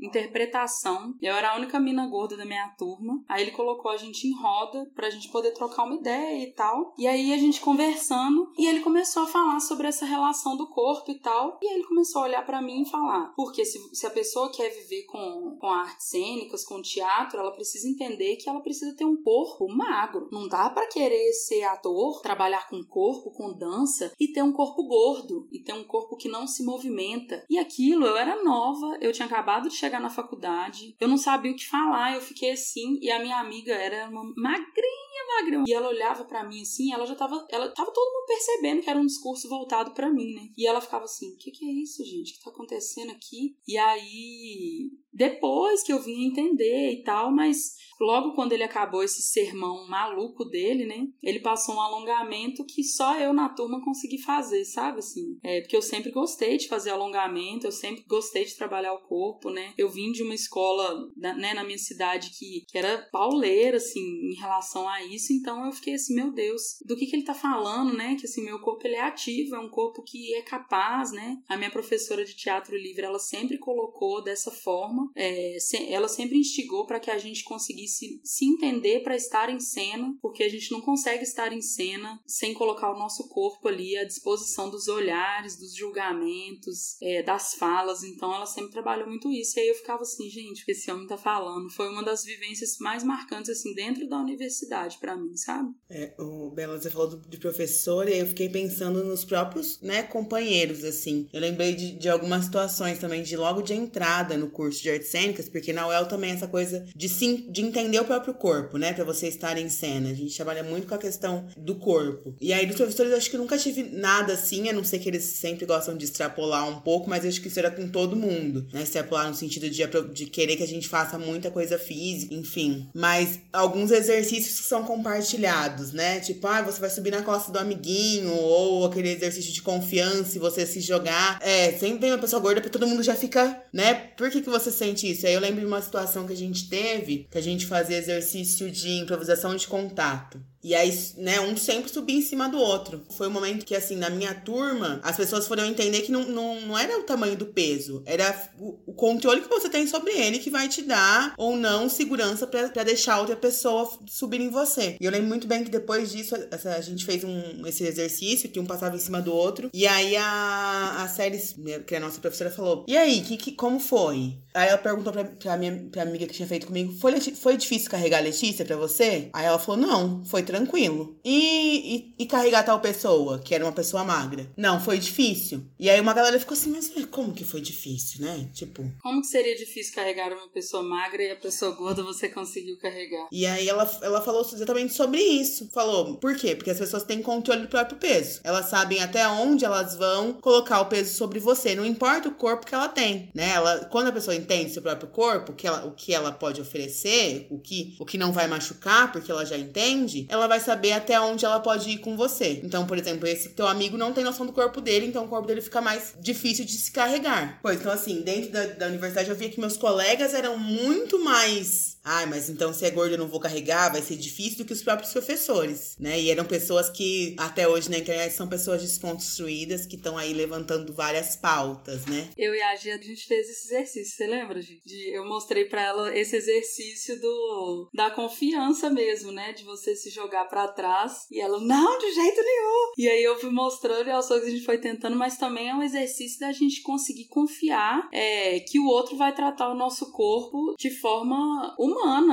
interpretação. Eu era a única mina gorda da minha turma. Aí ele colocou a gente em roda pra gente poder trocar uma ideia e tal. E aí a gente conversando e ele começou a falar sobre essa relação do corpo e tal. E ele começou a olhar para mim e falar: porque se, se a pessoa quer viver com, com artes cênicas, com teatro, ela precisa entender que ela precisa ter um corpo magro. Não dá para querer ser ator, trabalhar com corpo, com dança e ter um corpo gordo e ter um corpo que não se movimenta. E aquilo, eu era nova, eu tinha acabado de chegar na faculdade, eu não sabia o que falar, eu fiquei assim, e a minha amiga era uma magrinha, magrinha. E ela olhava para mim assim, ela já tava, ela tava todo mundo percebendo que era um discurso voltado para mim, né? E ela ficava assim: "O que que é isso, gente? O que tá acontecendo aqui?" E aí, depois que eu vim entender e tal, mas logo quando ele acabou esse sermão maluco dele, né? Ele passou um alongamento que só eu na turma consegui fazer, sabe assim? É, porque eu sempre gostei de fazer alongamento, eu sempre gostei de trabalhar o corpo, né? Eu vim de uma escola, né, na minha cidade que, que era pauleira, assim, em relação a isso, então eu fiquei assim, meu Deus, do que que ele tá falando, né? Que assim, meu corpo ele é ativo, é um corpo que é capaz, né? A minha professora de teatro livre, ela sempre colocou dessa forma, é, ela sempre instigou para que a gente conseguisse se, entender para estar em cena, porque a gente não consegue estar em cena sem colocar o nosso corpo ali à disposição dos olhares, dos julgamentos, é, das falas. Então ela sempre trabalhou muito isso. E aí eu ficava assim, gente, o que esse homem tá falando? Foi uma das vivências mais marcantes, assim, dentro da universidade para mim, sabe? É, o Bela, você falou de professor e eu fiquei pensando nos próprios, né, companheiros, assim. Eu lembrei de, de algumas situações também, de logo de entrada no curso de artes cênicas, porque na UEL também essa coisa de, sim, de entender o próprio corpo, né? Pra você estar em cena. A gente trabalha muito com a questão do corpo. E aí, dos professores, eu acho que nunca tive nada assim, a não ser que eles sempre gostam de extrapolar um pouco, mas eu acho que isso era com todo mundo, né? Extrapolar no sentido de, de querer que a gente faça muita coisa física, enfim. Mas alguns exercícios que são compartilhados, né? Tipo, ah, você vai subir na costa do amiguinho, ou aquele exercício de confiança você se jogar. É, sempre vem uma pessoa gorda, porque todo mundo já fica, né? Por que, que você sente isso? Aí eu lembro de uma situação que a gente teve, que a gente fazia exercício de improvisação de contato. E aí, né, um sempre subia em cima do outro. Foi um momento que, assim, na minha turma, as pessoas foram entender que não, não, não era o tamanho do peso, era o, controle que você tem sobre ele que vai te dar ou não segurança para deixar outra pessoa subir em você. E eu lembro muito bem que depois disso, a, a gente fez um, esse exercício que um passava em cima do outro. E aí a, a série, que é a nossa professora, falou: E aí, que, que, como foi? Aí ela perguntou pra, pra minha pra amiga que tinha feito comigo: Foi, foi difícil carregar a Letícia pra você? Aí ela falou: Não, foi tranquilo. E, e, e, carregar tal pessoa, que era uma pessoa magra? Não, foi difícil. E aí uma galera ficou assim: Mas como que foi difícil, né? Tipo. Como que seria difícil carregar uma pessoa magra e a pessoa gorda você conseguiu carregar? E aí ela, ela falou exatamente sobre isso. Falou: Por quê? Porque as pessoas têm controle do próprio peso. Elas sabem até onde elas vão colocar o peso sobre você. Não importa o corpo que ela tem, né? Ela, quando a pessoa entende seu próprio corpo, que ela, o que ela pode oferecer, o que, o que não vai machucar, porque ela já entende, ela vai saber até onde ela pode ir com você. Então, por exemplo, esse teu amigo não tem noção do corpo dele, então o corpo dele fica mais difícil de se carregar. Pois, então assim, dentro da, da universidade eu via que meus colegas eram muito mais Ai, mas então se é gordo eu não vou carregar, vai ser difícil do que os próprios professores, né? E eram pessoas que até hoje na internet são pessoas desconstruídas que estão aí levantando várias pautas, né? Eu e a Gia, a gente fez esse exercício, você lembra, gente? De, eu mostrei para ela esse exercício do da confiança mesmo, né? De você se jogar para trás e ela, não, de jeito nenhum. E aí eu fui mostrando e aos poucos a gente foi tentando, mas também é um exercício da gente conseguir confiar é, que o outro vai tratar o nosso corpo de forma humana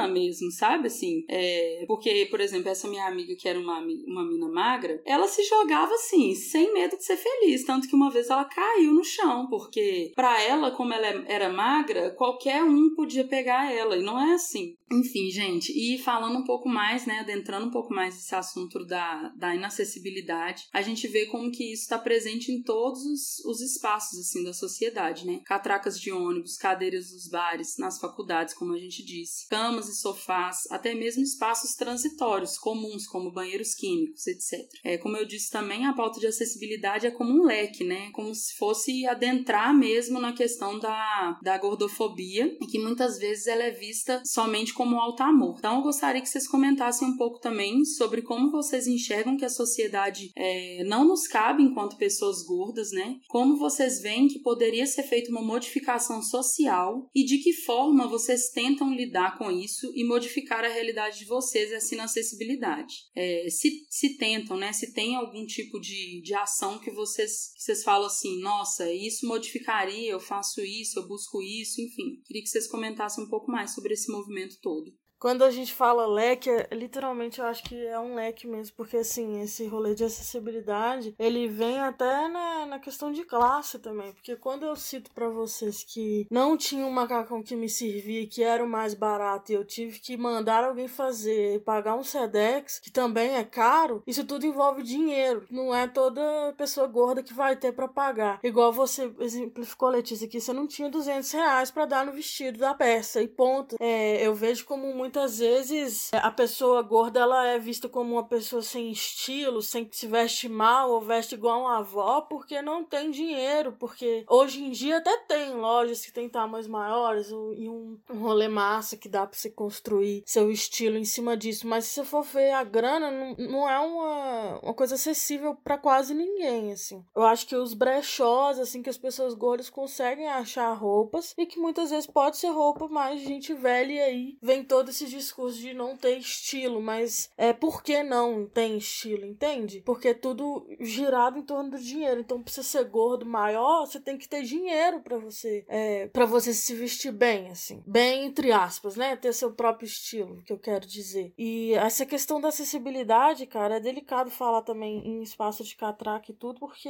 mesmo, sabe? Assim, é, porque, por exemplo, essa minha amiga que era uma, uma mina magra, ela se jogava assim, sem medo de ser feliz. Tanto que uma vez ela caiu no chão, porque para ela, como ela é, era magra, qualquer um podia pegar ela, e não é assim. Enfim, gente, e falando um pouco mais, né, adentrando um pouco mais nesse assunto da, da inacessibilidade, a gente vê como que isso está presente em todos os, os espaços, assim, da sociedade, né? Catracas de ônibus, cadeiras nos bares, nas faculdades, como a gente disse, camas e sofás, até mesmo espaços transitórios, comuns, como banheiros químicos, etc. É, como eu disse também, a pauta de acessibilidade é como um leque, né? Como se fosse adentrar mesmo na questão da, da gordofobia, que muitas vezes ela é vista somente como alto amor. Então eu gostaria que vocês comentassem um pouco também sobre como vocês enxergam que a sociedade é, não nos cabe enquanto pessoas gordas, né? Como vocês veem que poderia ser feita uma modificação social e de que forma vocês tentam lidar com isso e modificar a realidade de vocês, essa inacessibilidade. É, se, se tentam, né? Se tem algum tipo de, de ação que vocês, que vocês falam assim, nossa, isso modificaria, eu faço isso, eu busco isso, enfim. Queria que vocês comentassem um pouco mais sobre esse movimento todo. Quando a gente fala leque, é, literalmente eu acho que é um leque mesmo, porque assim, esse rolê de acessibilidade, ele vem até na, na questão de classe também, porque quando eu cito para vocês que não tinha um macacão que me servia, que era o mais barato, e eu tive que mandar alguém fazer e pagar um Sedex, que também é caro, isso tudo envolve dinheiro, não é toda pessoa gorda que vai ter para pagar. Igual você exemplificou, Letícia, que você não tinha 200 reais para dar no vestido da peça, e ponto. É, eu vejo como muito muitas vezes a pessoa gorda ela é vista como uma pessoa sem estilo, sem que se veste mal ou veste igual uma avó porque não tem dinheiro, porque hoje em dia até tem lojas que tem tamanhos maiores e um, um rolê massa que dá para você construir seu estilo em cima disso, mas se você for ver a grana não, não é uma, uma coisa acessível para quase ninguém, assim. Eu acho que os brechós, assim, que as pessoas gordas conseguem achar roupas e que muitas vezes pode ser roupa mais gente velha e aí vem todo esse discurso de não ter estilo, mas é por que não tem estilo, entende? Porque é tudo girado em torno do dinheiro. Então, pra você ser gordo maior, você tem que ter dinheiro para você é, para você se vestir bem, assim. Bem, entre aspas, né? Ter seu próprio estilo, que eu quero dizer. E essa questão da acessibilidade, cara, é delicado falar também em espaço de catraca e tudo, porque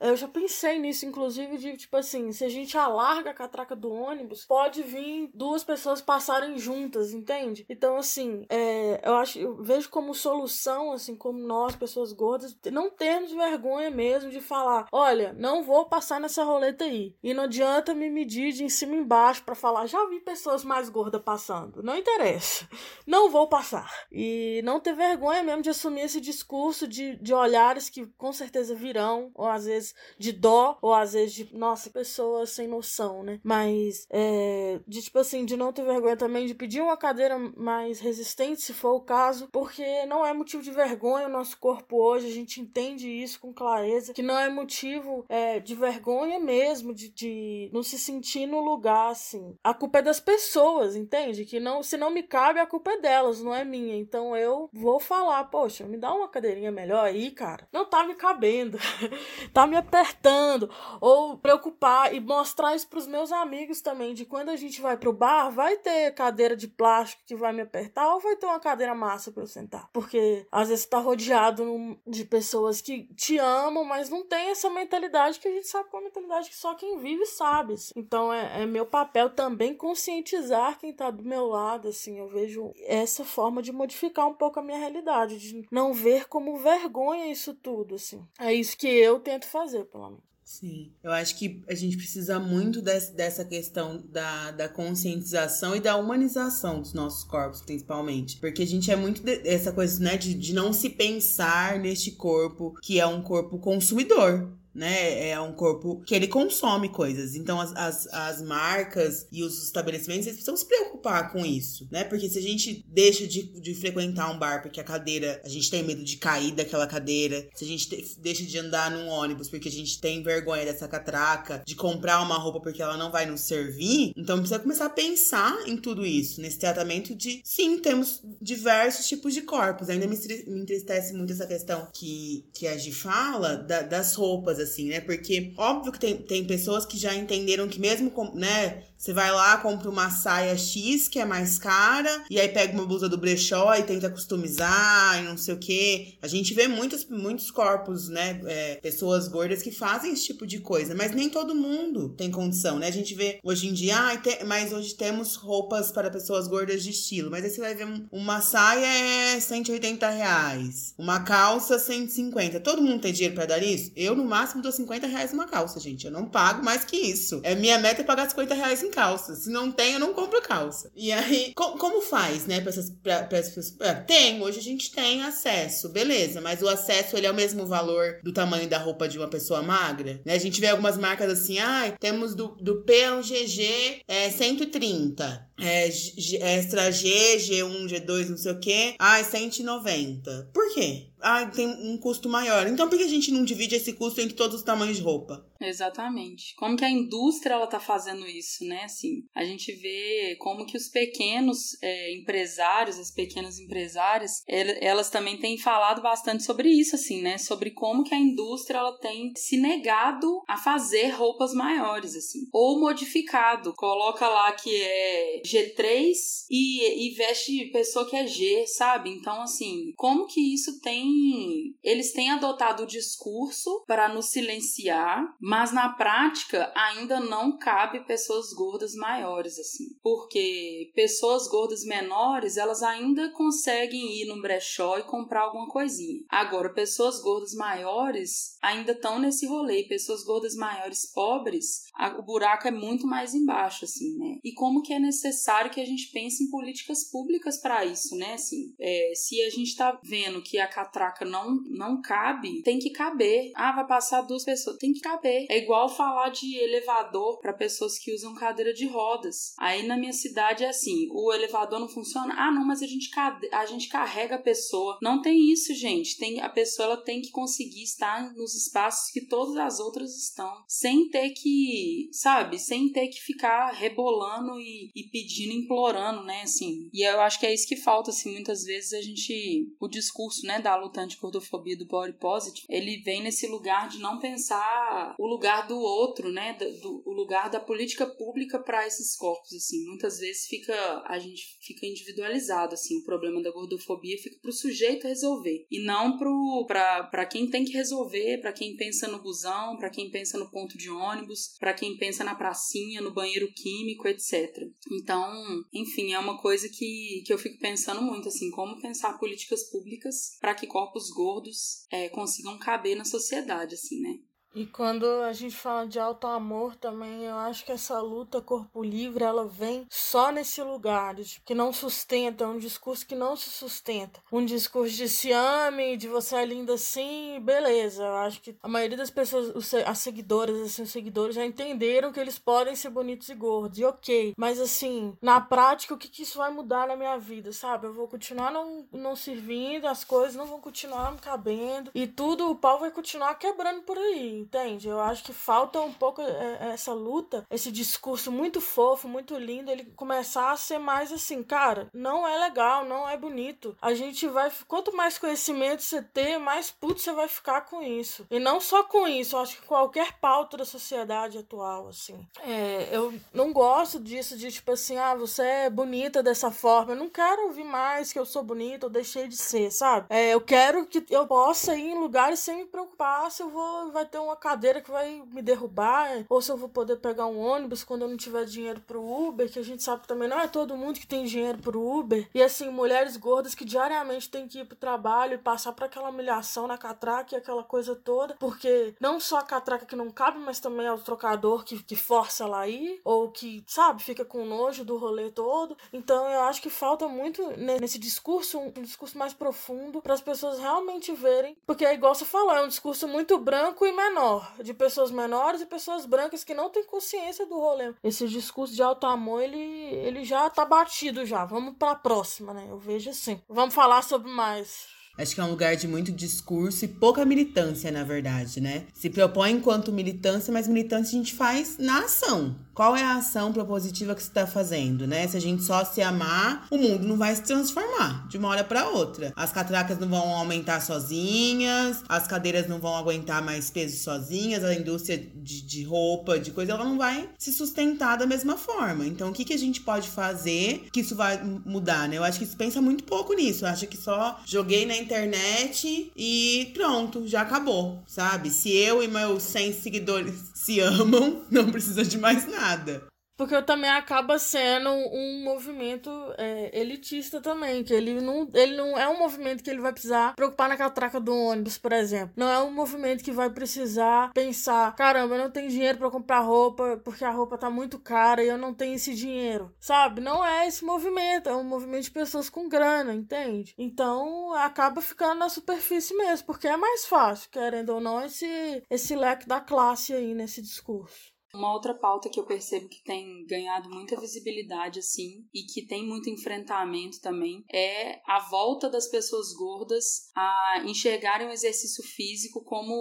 eu já pensei nisso, inclusive, de tipo assim, se a gente alarga a catraca do ônibus, pode vir duas pessoas passarem juntas, entende? Entende? Então, assim, é, eu acho, eu vejo como solução, assim, como nós, pessoas gordas, não termos vergonha mesmo de falar: olha, não vou passar nessa roleta aí. E não adianta me medir de em cima e embaixo para falar: já vi pessoas mais gordas passando. Não interessa. Não vou passar. E não ter vergonha mesmo de assumir esse discurso de, de olhares que com certeza virão, ou às vezes de dó, ou às vezes de, nossa, pessoas sem noção, né? Mas, é, de tipo assim, de não ter vergonha também de pedir uma cadeira cadeira mais resistente, se for o caso, porque não é motivo de vergonha o nosso corpo hoje, a gente entende isso com clareza, que não é motivo é, de vergonha mesmo, de, de não se sentir no lugar, assim. A culpa é das pessoas, entende? Que não, se não me cabe, a culpa é delas, não é minha. Então eu vou falar, poxa, me dá uma cadeirinha melhor aí, cara. Não tá me cabendo, tá me apertando. Ou preocupar e mostrar isso pros meus amigos também, de quando a gente vai pro bar, vai ter cadeira de plástico que vai me apertar ou vai ter uma cadeira massa para eu sentar? Porque às vezes tá rodeado de pessoas que te amam, mas não tem essa mentalidade que a gente sabe que é uma mentalidade que só quem vive sabe. Assim. Então é, é meu papel também conscientizar quem tá do meu lado, assim. Eu vejo essa forma de modificar um pouco a minha realidade, de não ver como vergonha isso tudo, assim. É isso que eu tento fazer, pelo menos. Sim, eu acho que a gente precisa muito desse, dessa questão da, da conscientização e da humanização dos nossos corpos, principalmente. Porque a gente é muito de, coisa, né, de, de não se pensar neste corpo que é um corpo consumidor né? É um corpo que ele consome coisas. Então, as, as, as marcas e os estabelecimentos eles precisam se preocupar com isso, né? Porque se a gente deixa de, de frequentar um bar porque a cadeira, a gente tem medo de cair daquela cadeira, se a gente te, deixa de andar num ônibus porque a gente tem vergonha dessa catraca, de comprar uma roupa porque ela não vai nos servir, então precisa começar a pensar em tudo isso, nesse tratamento de, sim, temos diversos tipos de corpos. Ainda me, me entristece muito essa questão que, que a Gi fala da, das roupas assim, né? Porque óbvio que tem, tem pessoas que já entenderam que mesmo com, né, você vai lá, compra uma saia X, que é mais cara, e aí pega uma blusa do brechó e tenta customizar e não sei o quê. A gente vê muitos, muitos corpos, né? É, pessoas gordas que fazem esse tipo de coisa, mas nem todo mundo tem condição, né? A gente vê hoje em dia, ah, te, mas hoje temos roupas para pessoas gordas de estilo, mas aí você vai ver uma saia é 180 reais, uma calça 150. Todo mundo tem dinheiro para dar isso? Eu, no máximo, dou 50 reais uma calça, gente. Eu não pago mais que isso. É minha meta é pagar 50 reais em calça. Se não tem, eu não compro calça. E aí, co como faz, né, pra essas, pra, pra essas é, Tem, hoje a gente tem acesso, beleza, mas o acesso ele é o mesmo valor do tamanho da roupa de uma pessoa magra, né? A gente vê algumas marcas assim, ah, temos do, do P ao GG é 130. É, extra G, G1, G2, não sei o quê. Ah, 190. Por quê? Ah, tem um custo maior. Então por que a gente não divide esse custo entre todos os tamanhos de roupa? Exatamente. Como que a indústria ela tá fazendo isso, né? Assim, a gente vê como que os pequenos é, empresários, as pequenas empresárias, elas também têm falado bastante sobre isso, assim, né? Sobre como que a indústria ela tem se negado a fazer roupas maiores, assim, ou modificado. Coloca lá que é G3 e, e veste pessoa que é G, sabe? Então, assim, como que isso tem eles têm adotado o discurso para nos silenciar, mas na prática ainda não cabe pessoas gordas maiores assim. Porque pessoas gordas menores, elas ainda conseguem ir no brechó e comprar alguma coisinha. Agora, pessoas gordas maiores ainda estão nesse rolê, pessoas gordas maiores pobres, a, o buraco é muito mais embaixo assim, né? E como que é necessário que a gente pense em políticas públicas para isso, né? Assim, é, se a gente está vendo que a catraca não, não cabe, tem que caber. Ah, vai passar duas pessoas, tem que caber. É igual falar de elevador para pessoas que usam cadeira de rodas. Aí na minha cidade é assim: o elevador não funciona. Ah, não, mas a gente, a gente carrega a pessoa. Não tem isso, gente. Tem, a pessoa ela tem que conseguir estar nos espaços que todas as outras estão, sem ter que, sabe, sem ter que ficar rebolando e, e pedindo, implorando, né? Assim. E eu acho que é isso que falta, assim, muitas vezes a gente. O discurso, né, da luta anti-gordofobia do body positive, ele vem nesse lugar de não pensar o lugar do outro, né, do, do o lugar da política pública para esses corpos, assim. Muitas vezes fica a gente fica individualizado, assim, o problema da gordofobia fica pro sujeito resolver e não pro para quem tem que resolver, para quem pensa no busão, para quem pensa no ponto de ônibus, para quem pensa na pracinha, no banheiro químico, etc. Então, enfim, é uma coisa que, que eu fico pensando muito, assim, como pensar políticas públicas para que corpos gordos é, consigam caber na sociedade, assim, né? E quando a gente fala de alto amor também, eu acho que essa luta corpo livre, ela vem só nesse lugar, que não sustenta, um discurso que não se sustenta. Um discurso de se ame, de você é linda assim, beleza. Eu acho que a maioria das pessoas, os, as seguidoras, assim, os seguidores já entenderam que eles podem ser bonitos e gordos, e ok. Mas assim, na prática, o que, que isso vai mudar na minha vida, sabe? Eu vou continuar não, não servindo, as coisas não vão continuar me cabendo, e tudo, o pau vai continuar quebrando por aí entende? Eu acho que falta um pouco é, é, essa luta, esse discurso muito fofo, muito lindo, ele começar a ser mais assim, cara, não é legal, não é bonito. A gente vai, quanto mais conhecimento você ter, mais puto você vai ficar com isso. E não só com isso, eu acho que qualquer pauta da sociedade atual, assim. É, eu não gosto disso, de tipo assim, ah, você é bonita dessa forma. Eu não quero ouvir mais que eu sou bonita, eu deixei de ser, sabe? É, eu quero que eu possa ir em lugares sem me preocupar se eu vou, vai ter uma cadeira que vai me derrubar, ou se eu vou poder pegar um ônibus quando eu não tiver dinheiro pro Uber, que a gente sabe também não é todo mundo que tem dinheiro pro Uber. E assim, mulheres gordas que diariamente têm que ir pro trabalho e passar por aquela humilhação na catraca e aquela coisa toda, porque não só a catraca que não cabe, mas também é o trocador que, que força ela aí, ou que, sabe, fica com nojo do rolê todo. Então eu acho que falta muito nesse discurso, um, um discurso mais profundo, para as pessoas realmente verem, porque é igual você falou, é um discurso muito branco e menor menor, de pessoas menores e pessoas brancas que não têm consciência do rolê. Esse discurso de alto amor, ele, ele já tá batido já. Vamos pra próxima, né? Eu vejo assim. Vamos falar sobre mais. Acho que é um lugar de muito discurso e pouca militância, na verdade, né? Se propõe enquanto militância, mas militância a gente faz na ação. Qual é a ação propositiva que você está fazendo, né? Se a gente só se amar, o mundo não vai se transformar de uma hora para outra. As catracas não vão aumentar sozinhas, as cadeiras não vão aguentar mais peso sozinhas, a indústria de, de roupa, de coisa, ela não vai se sustentar da mesma forma. Então, o que, que a gente pode fazer que isso vai mudar, né? Eu acho que isso pensa muito pouco nisso. Eu acho que só joguei na internet e pronto, já acabou, sabe? Se eu e meus 100 seguidores se amam, não precisa de mais nada. Porque também acaba sendo um movimento é, elitista também, que ele não, ele não é um movimento que ele vai precisar preocupar na catraca do ônibus, por exemplo. Não é um movimento que vai precisar pensar, caramba, eu não tenho dinheiro para comprar roupa porque a roupa tá muito cara e eu não tenho esse dinheiro, sabe? Não é esse movimento, é um movimento de pessoas com grana, entende? Então acaba ficando na superfície mesmo, porque é mais fácil, querendo ou não, esse, esse leque da classe aí nesse discurso. Uma outra pauta que eu percebo que tem ganhado muita visibilidade, assim, e que tem muito enfrentamento também, é a volta das pessoas gordas a enxergarem o exercício físico como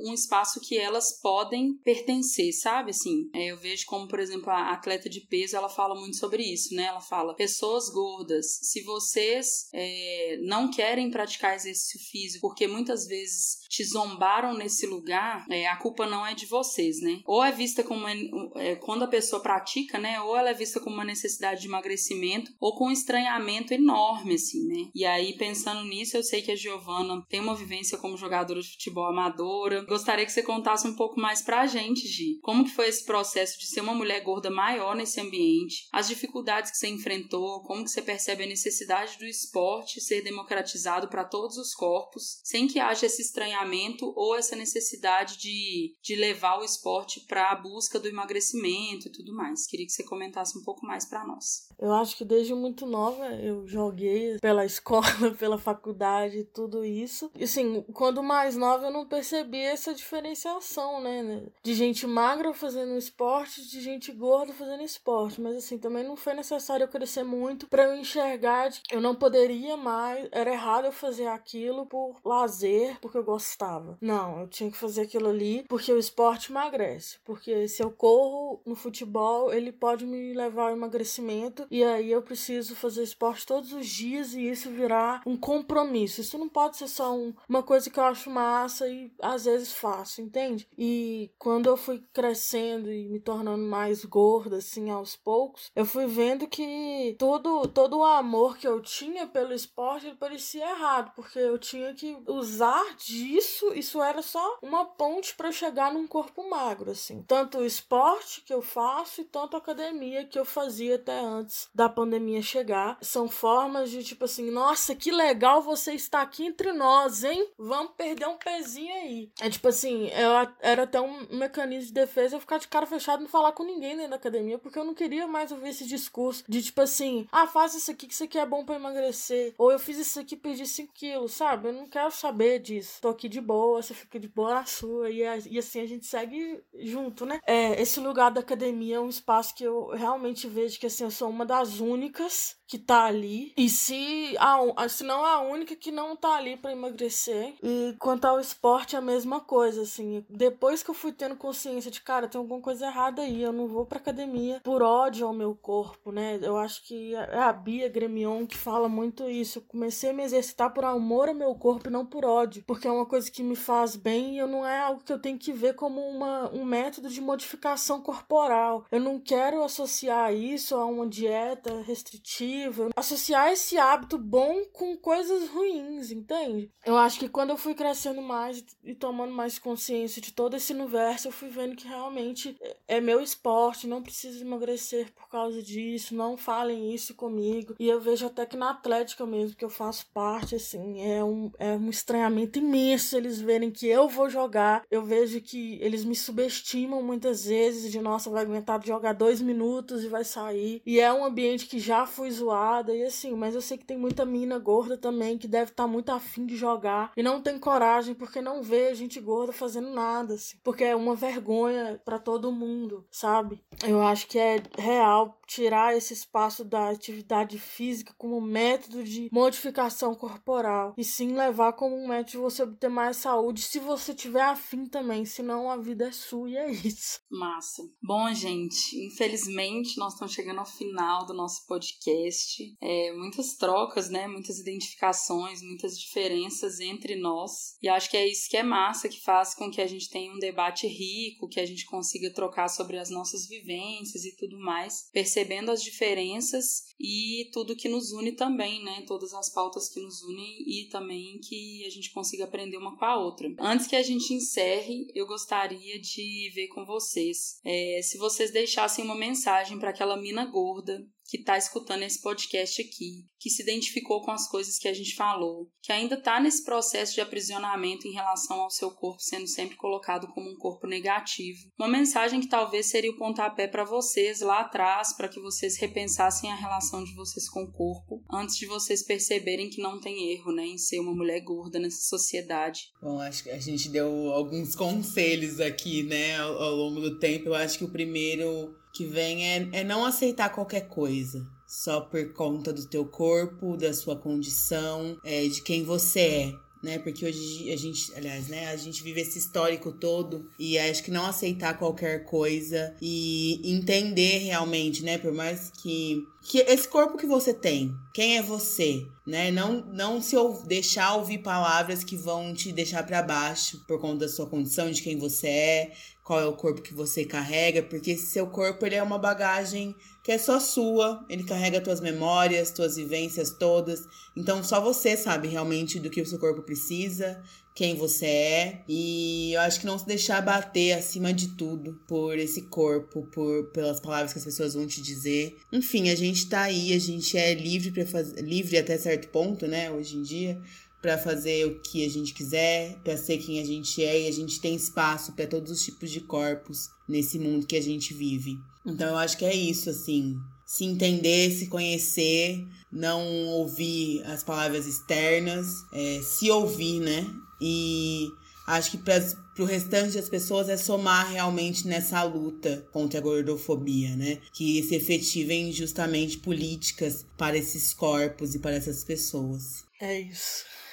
um espaço que elas podem pertencer, sabe? Assim, é, eu vejo como, por exemplo, a atleta de peso, ela fala muito sobre isso, né? Ela fala, pessoas gordas, se vocês é, não querem praticar exercício físico porque muitas vezes te zombaram nesse lugar, é, a culpa não é de vocês, né? Ou é vista como uma, é, quando a pessoa pratica, né? Ou ela é vista como uma necessidade de emagrecimento, ou com um estranhamento enorme, assim, né? E aí, pensando nisso, eu sei que a Giovana tem uma vivência como jogadora de futebol amadora. Gostaria que você contasse um pouco mais pra gente, Gi. Como que foi esse processo de ser uma mulher gorda maior nesse ambiente? As dificuldades que você enfrentou, como que você percebe a necessidade do esporte ser democratizado para todos os corpos, sem que haja esse estranhamento ou essa necessidade de, de levar o esporte para a busca do emagrecimento e tudo mais. Queria que você comentasse um pouco mais para nós. Eu acho que desde muito nova eu joguei pela escola, pela faculdade, tudo isso. E assim, quando mais nova eu não percebi essa diferenciação, né? De gente magra fazendo esporte, de gente gorda fazendo esporte. Mas assim, também não foi necessário eu crescer muito para eu enxergar que eu não poderia mais, era errado eu fazer aquilo por lazer, porque eu gostava. Não, eu tinha que fazer aquilo ali porque o esporte emagrece. Porque se eu corro no futebol, ele pode me levar ao emagrecimento e aí eu preciso fazer esporte todos os dias e isso virar um compromisso. Isso não pode ser só um, uma coisa que eu acho massa e às vezes faço, entende? E quando eu fui crescendo e me tornando mais gorda, assim, aos poucos, eu fui vendo que todo, todo o amor que eu tinha pelo esporte parecia errado, porque eu tinha que usar disso isso, isso era só uma ponte para chegar num corpo magro, assim. Tanto esporte que eu faço e tanto a academia que eu fazia até antes da pandemia chegar. São formas de tipo assim, nossa, que legal você estar aqui entre nós, hein? Vamos perder um pezinho aí. É tipo assim, eu, era até um mecanismo de defesa eu ficar de cara fechado e não falar com ninguém dentro da academia, porque eu não queria mais ouvir esse discurso de tipo assim, ah, faz isso aqui que isso aqui é bom para emagrecer. Ou eu fiz isso aqui perdi 5 quilos, sabe? Eu não quero saber disso. Tô aqui de boa, você fica de boa na sua. E, e assim a gente segue junto, né? É, esse lugar da academia é um espaço que eu realmente vejo que assim, eu sou uma das únicas que tá ali. E se, a, se não a única que não tá ali para emagrecer. E quanto ao esporte, é a mesma coisa, assim. Depois que eu fui tendo consciência de, cara, tem alguma coisa errada aí, eu não vou pra academia por ódio ao meu corpo, né? Eu acho que é a Bia Gremion que fala muito isso. Eu comecei a me exercitar por amor ao meu corpo e não por ódio. Porque é uma coisa que me faz bem e não é algo que eu tenho que ver como uma, um método de modificação corporal. Eu não quero associar isso a uma dieta restritiva associar esse hábito bom com coisas ruins, entende? Eu acho que quando eu fui crescendo mais e tomando mais consciência de todo esse universo, eu fui vendo que realmente é meu esporte, não preciso emagrecer por causa disso, não falem isso comigo. E eu vejo até que na Atlética mesmo, que eu faço parte, assim, é um, é um estranhamento imenso eles verem que eu vou jogar. Eu vejo que eles me subestimam muitas vezes, de nossa, vai aguentar jogar dois minutos e vai sair. E é um ambiente que já fui zoado zoada e assim, mas eu sei que tem muita mina gorda também que deve estar tá muito afim de jogar e não tem coragem porque não vê gente gorda fazendo nada, assim, porque é uma vergonha para todo mundo, sabe? Eu acho que é real tirar esse espaço da atividade física como método de modificação corporal e sim levar como um método de você obter mais saúde se você tiver afim também, senão a vida é sua e é isso. Massa. Bom, gente, infelizmente nós estamos chegando ao final do nosso podcast é, muitas trocas, né? Muitas identificações, muitas diferenças entre nós. E acho que é isso que é massa, que faz com que a gente tenha um debate rico, que a gente consiga trocar sobre as nossas vivências e tudo mais, percebendo as diferenças e tudo que nos une também, né? Todas as pautas que nos unem e também que a gente consiga aprender uma com a outra. Antes que a gente encerre, eu gostaria de ver com vocês é, se vocês deixassem uma mensagem para aquela mina gorda que está escutando esse podcast aqui, que se identificou com as coisas que a gente falou, que ainda está nesse processo de aprisionamento em relação ao seu corpo sendo sempre colocado como um corpo negativo. Uma mensagem que talvez seria o pontapé para vocês lá atrás, para que vocês repensassem a relação de vocês com o corpo, antes de vocês perceberem que não tem erro, né, em ser uma mulher gorda nessa sociedade. Bom, acho que a gente deu alguns conselhos aqui, né, ao, longo do tempo. Eu acho que o primeiro que vem é, é não aceitar qualquer coisa só por conta do teu corpo, da sua condição, é, de quem você é né? Porque hoje a gente, aliás, né, a gente vive esse histórico todo e acho que não aceitar qualquer coisa e entender realmente, né, por mais que que esse corpo que você tem, quem é você, né? Não não se ou, deixar ouvir palavras que vão te deixar para baixo por conta da sua condição, de quem você é, qual é o corpo que você carrega, porque seu corpo ele é uma bagagem que é só sua, ele carrega tuas memórias, tuas vivências todas. Então só você sabe realmente do que o seu corpo precisa, quem você é. E eu acho que não se deixar bater acima de tudo por esse corpo, por pelas palavras que as pessoas vão te dizer. Enfim, a gente tá aí, a gente é livre para fazer livre até certo ponto, né, hoje em dia para fazer o que a gente quiser, para ser quem a gente é e a gente tem espaço para todos os tipos de corpos nesse mundo que a gente vive. Então eu acho que é isso assim, se entender, se conhecer, não ouvir as palavras externas, é, se ouvir, né? E acho que para o restante das pessoas é somar realmente nessa luta contra a gordofobia, né? Que se efetivem justamente políticas para esses corpos e para essas pessoas. É isso.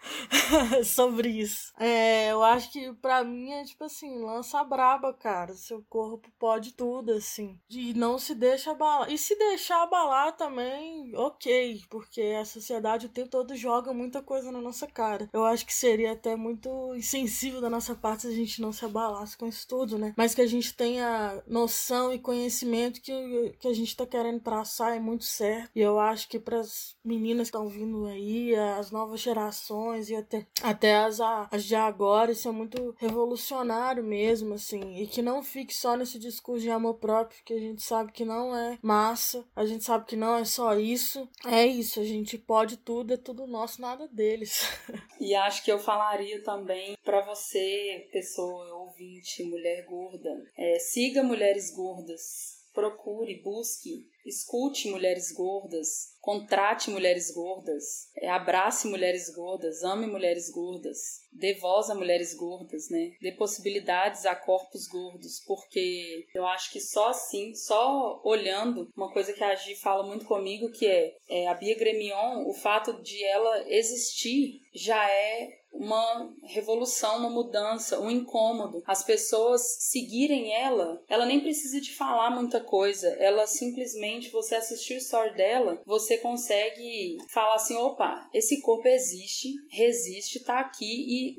sobre isso. É, eu acho que pra mim é tipo assim, lança braba, cara. Seu corpo pode tudo, assim. E não se deixa abalar. E se deixar abalar também, ok. Porque a sociedade o tempo todo joga muita coisa na nossa cara. Eu acho que seria até muito insensível da nossa parte se a gente não se abalasse com isso tudo, né? Mas que a gente tenha noção e conhecimento que, que a gente tá querendo traçar é muito certo. E eu acho que pras meninas que estão vindo aí, as novas gerações, e até, até as, as de agora, isso é muito revolucionário mesmo, assim, e que não fique só nesse discurso de amor próprio, que a gente sabe que não é massa, a gente sabe que não é só isso, é isso, a gente pode tudo, é tudo nosso, nada deles. E acho que eu falaria também para você, pessoa ouvinte, mulher gorda, é, siga mulheres gordas, procure, busque, escute mulheres gordas, contrate mulheres gordas, é, abrace mulheres gordas, ame mulheres gordas, dê voz a mulheres gordas, né? Dê possibilidades a corpos gordos, porque eu acho que só assim, só olhando, uma coisa que a Gi fala muito comigo que é, é a Bia Gremion, o fato de ela existir já é uma revolução, uma mudança, um incômodo. As pessoas seguirem ela, ela nem precisa de falar muita coisa. Ela simplesmente, você assistir o story dela, você consegue falar assim: opa, esse corpo existe, resiste, tá aqui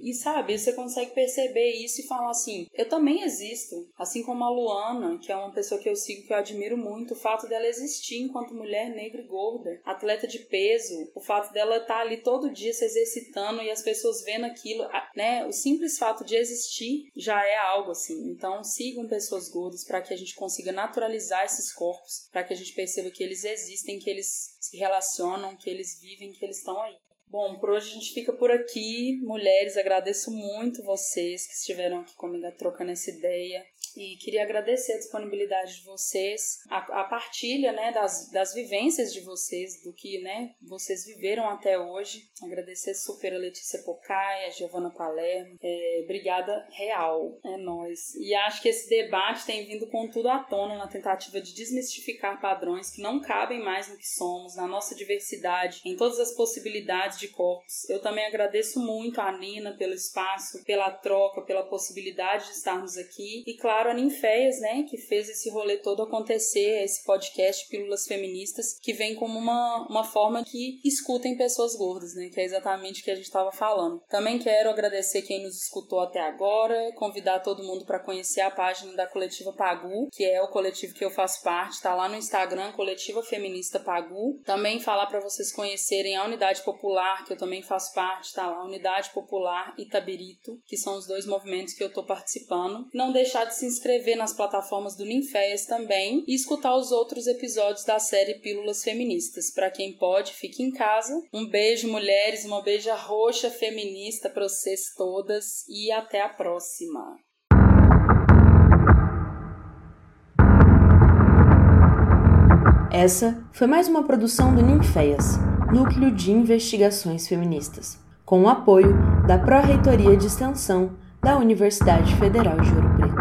e, e sabe, você consegue perceber isso e falar assim: eu também existo. Assim como a Luana, que é uma pessoa que eu sigo, que eu admiro muito, o fato dela existir enquanto mulher negra e gorda, atleta de peso, o fato dela estar tá ali todo dia se exercitando e as pessoas vendo aquilo, né? O simples fato de existir já é algo assim. Então, sigam pessoas gordas para que a gente consiga naturalizar esses corpos, para que a gente perceba que eles existem, que eles se relacionam, que eles vivem, que eles estão aí. Bom, por hoje a gente fica por aqui. Mulheres, agradeço muito vocês que estiveram aqui comigo trocando essa ideia. E queria agradecer a disponibilidade de vocês, a, a, partilha né, das, das vivências de vocês, do que né, vocês viveram até hoje. Agradecer super a Letícia Pocai, a Giovana Palermo. É, obrigada real, é nós. E acho que esse debate tem vindo com tudo à tona na tentativa de desmistificar padrões que não cabem mais no que somos, na nossa diversidade, em todas as possibilidades de corpos. Eu também agradeço muito a Nina pelo espaço, pela troca, pela possibilidade de estarmos aqui. E claro, a Ninféias, né, que fez esse rolê todo acontecer, esse podcast Pílulas Feministas, que vem como uma, uma forma que escutem pessoas gordas, né, que é exatamente o que a gente estava falando. Também quero agradecer quem nos escutou até agora, convidar todo mundo para conhecer a página da Coletiva Pagu, que é o coletivo que eu faço parte, tá lá no Instagram, Coletiva Feminista Pagu. Também falar para vocês conhecerem a Unidade Popular, que eu também faço parte, tá lá, Unidade Popular Itabirito, que são os dois movimentos que eu tô participando. Não deixar de se inscrever nas plataformas do Ninféias também e escutar os outros episódios da série Pílulas Feministas. Para quem pode, fique em casa. Um beijo, mulheres, uma beija roxa feminista para vocês todas e até a próxima. Essa foi mais uma produção do Ninféias, Núcleo de Investigações Feministas, com o apoio da Pró-Reitoria de Extensão da Universidade Federal de Ouro Preto.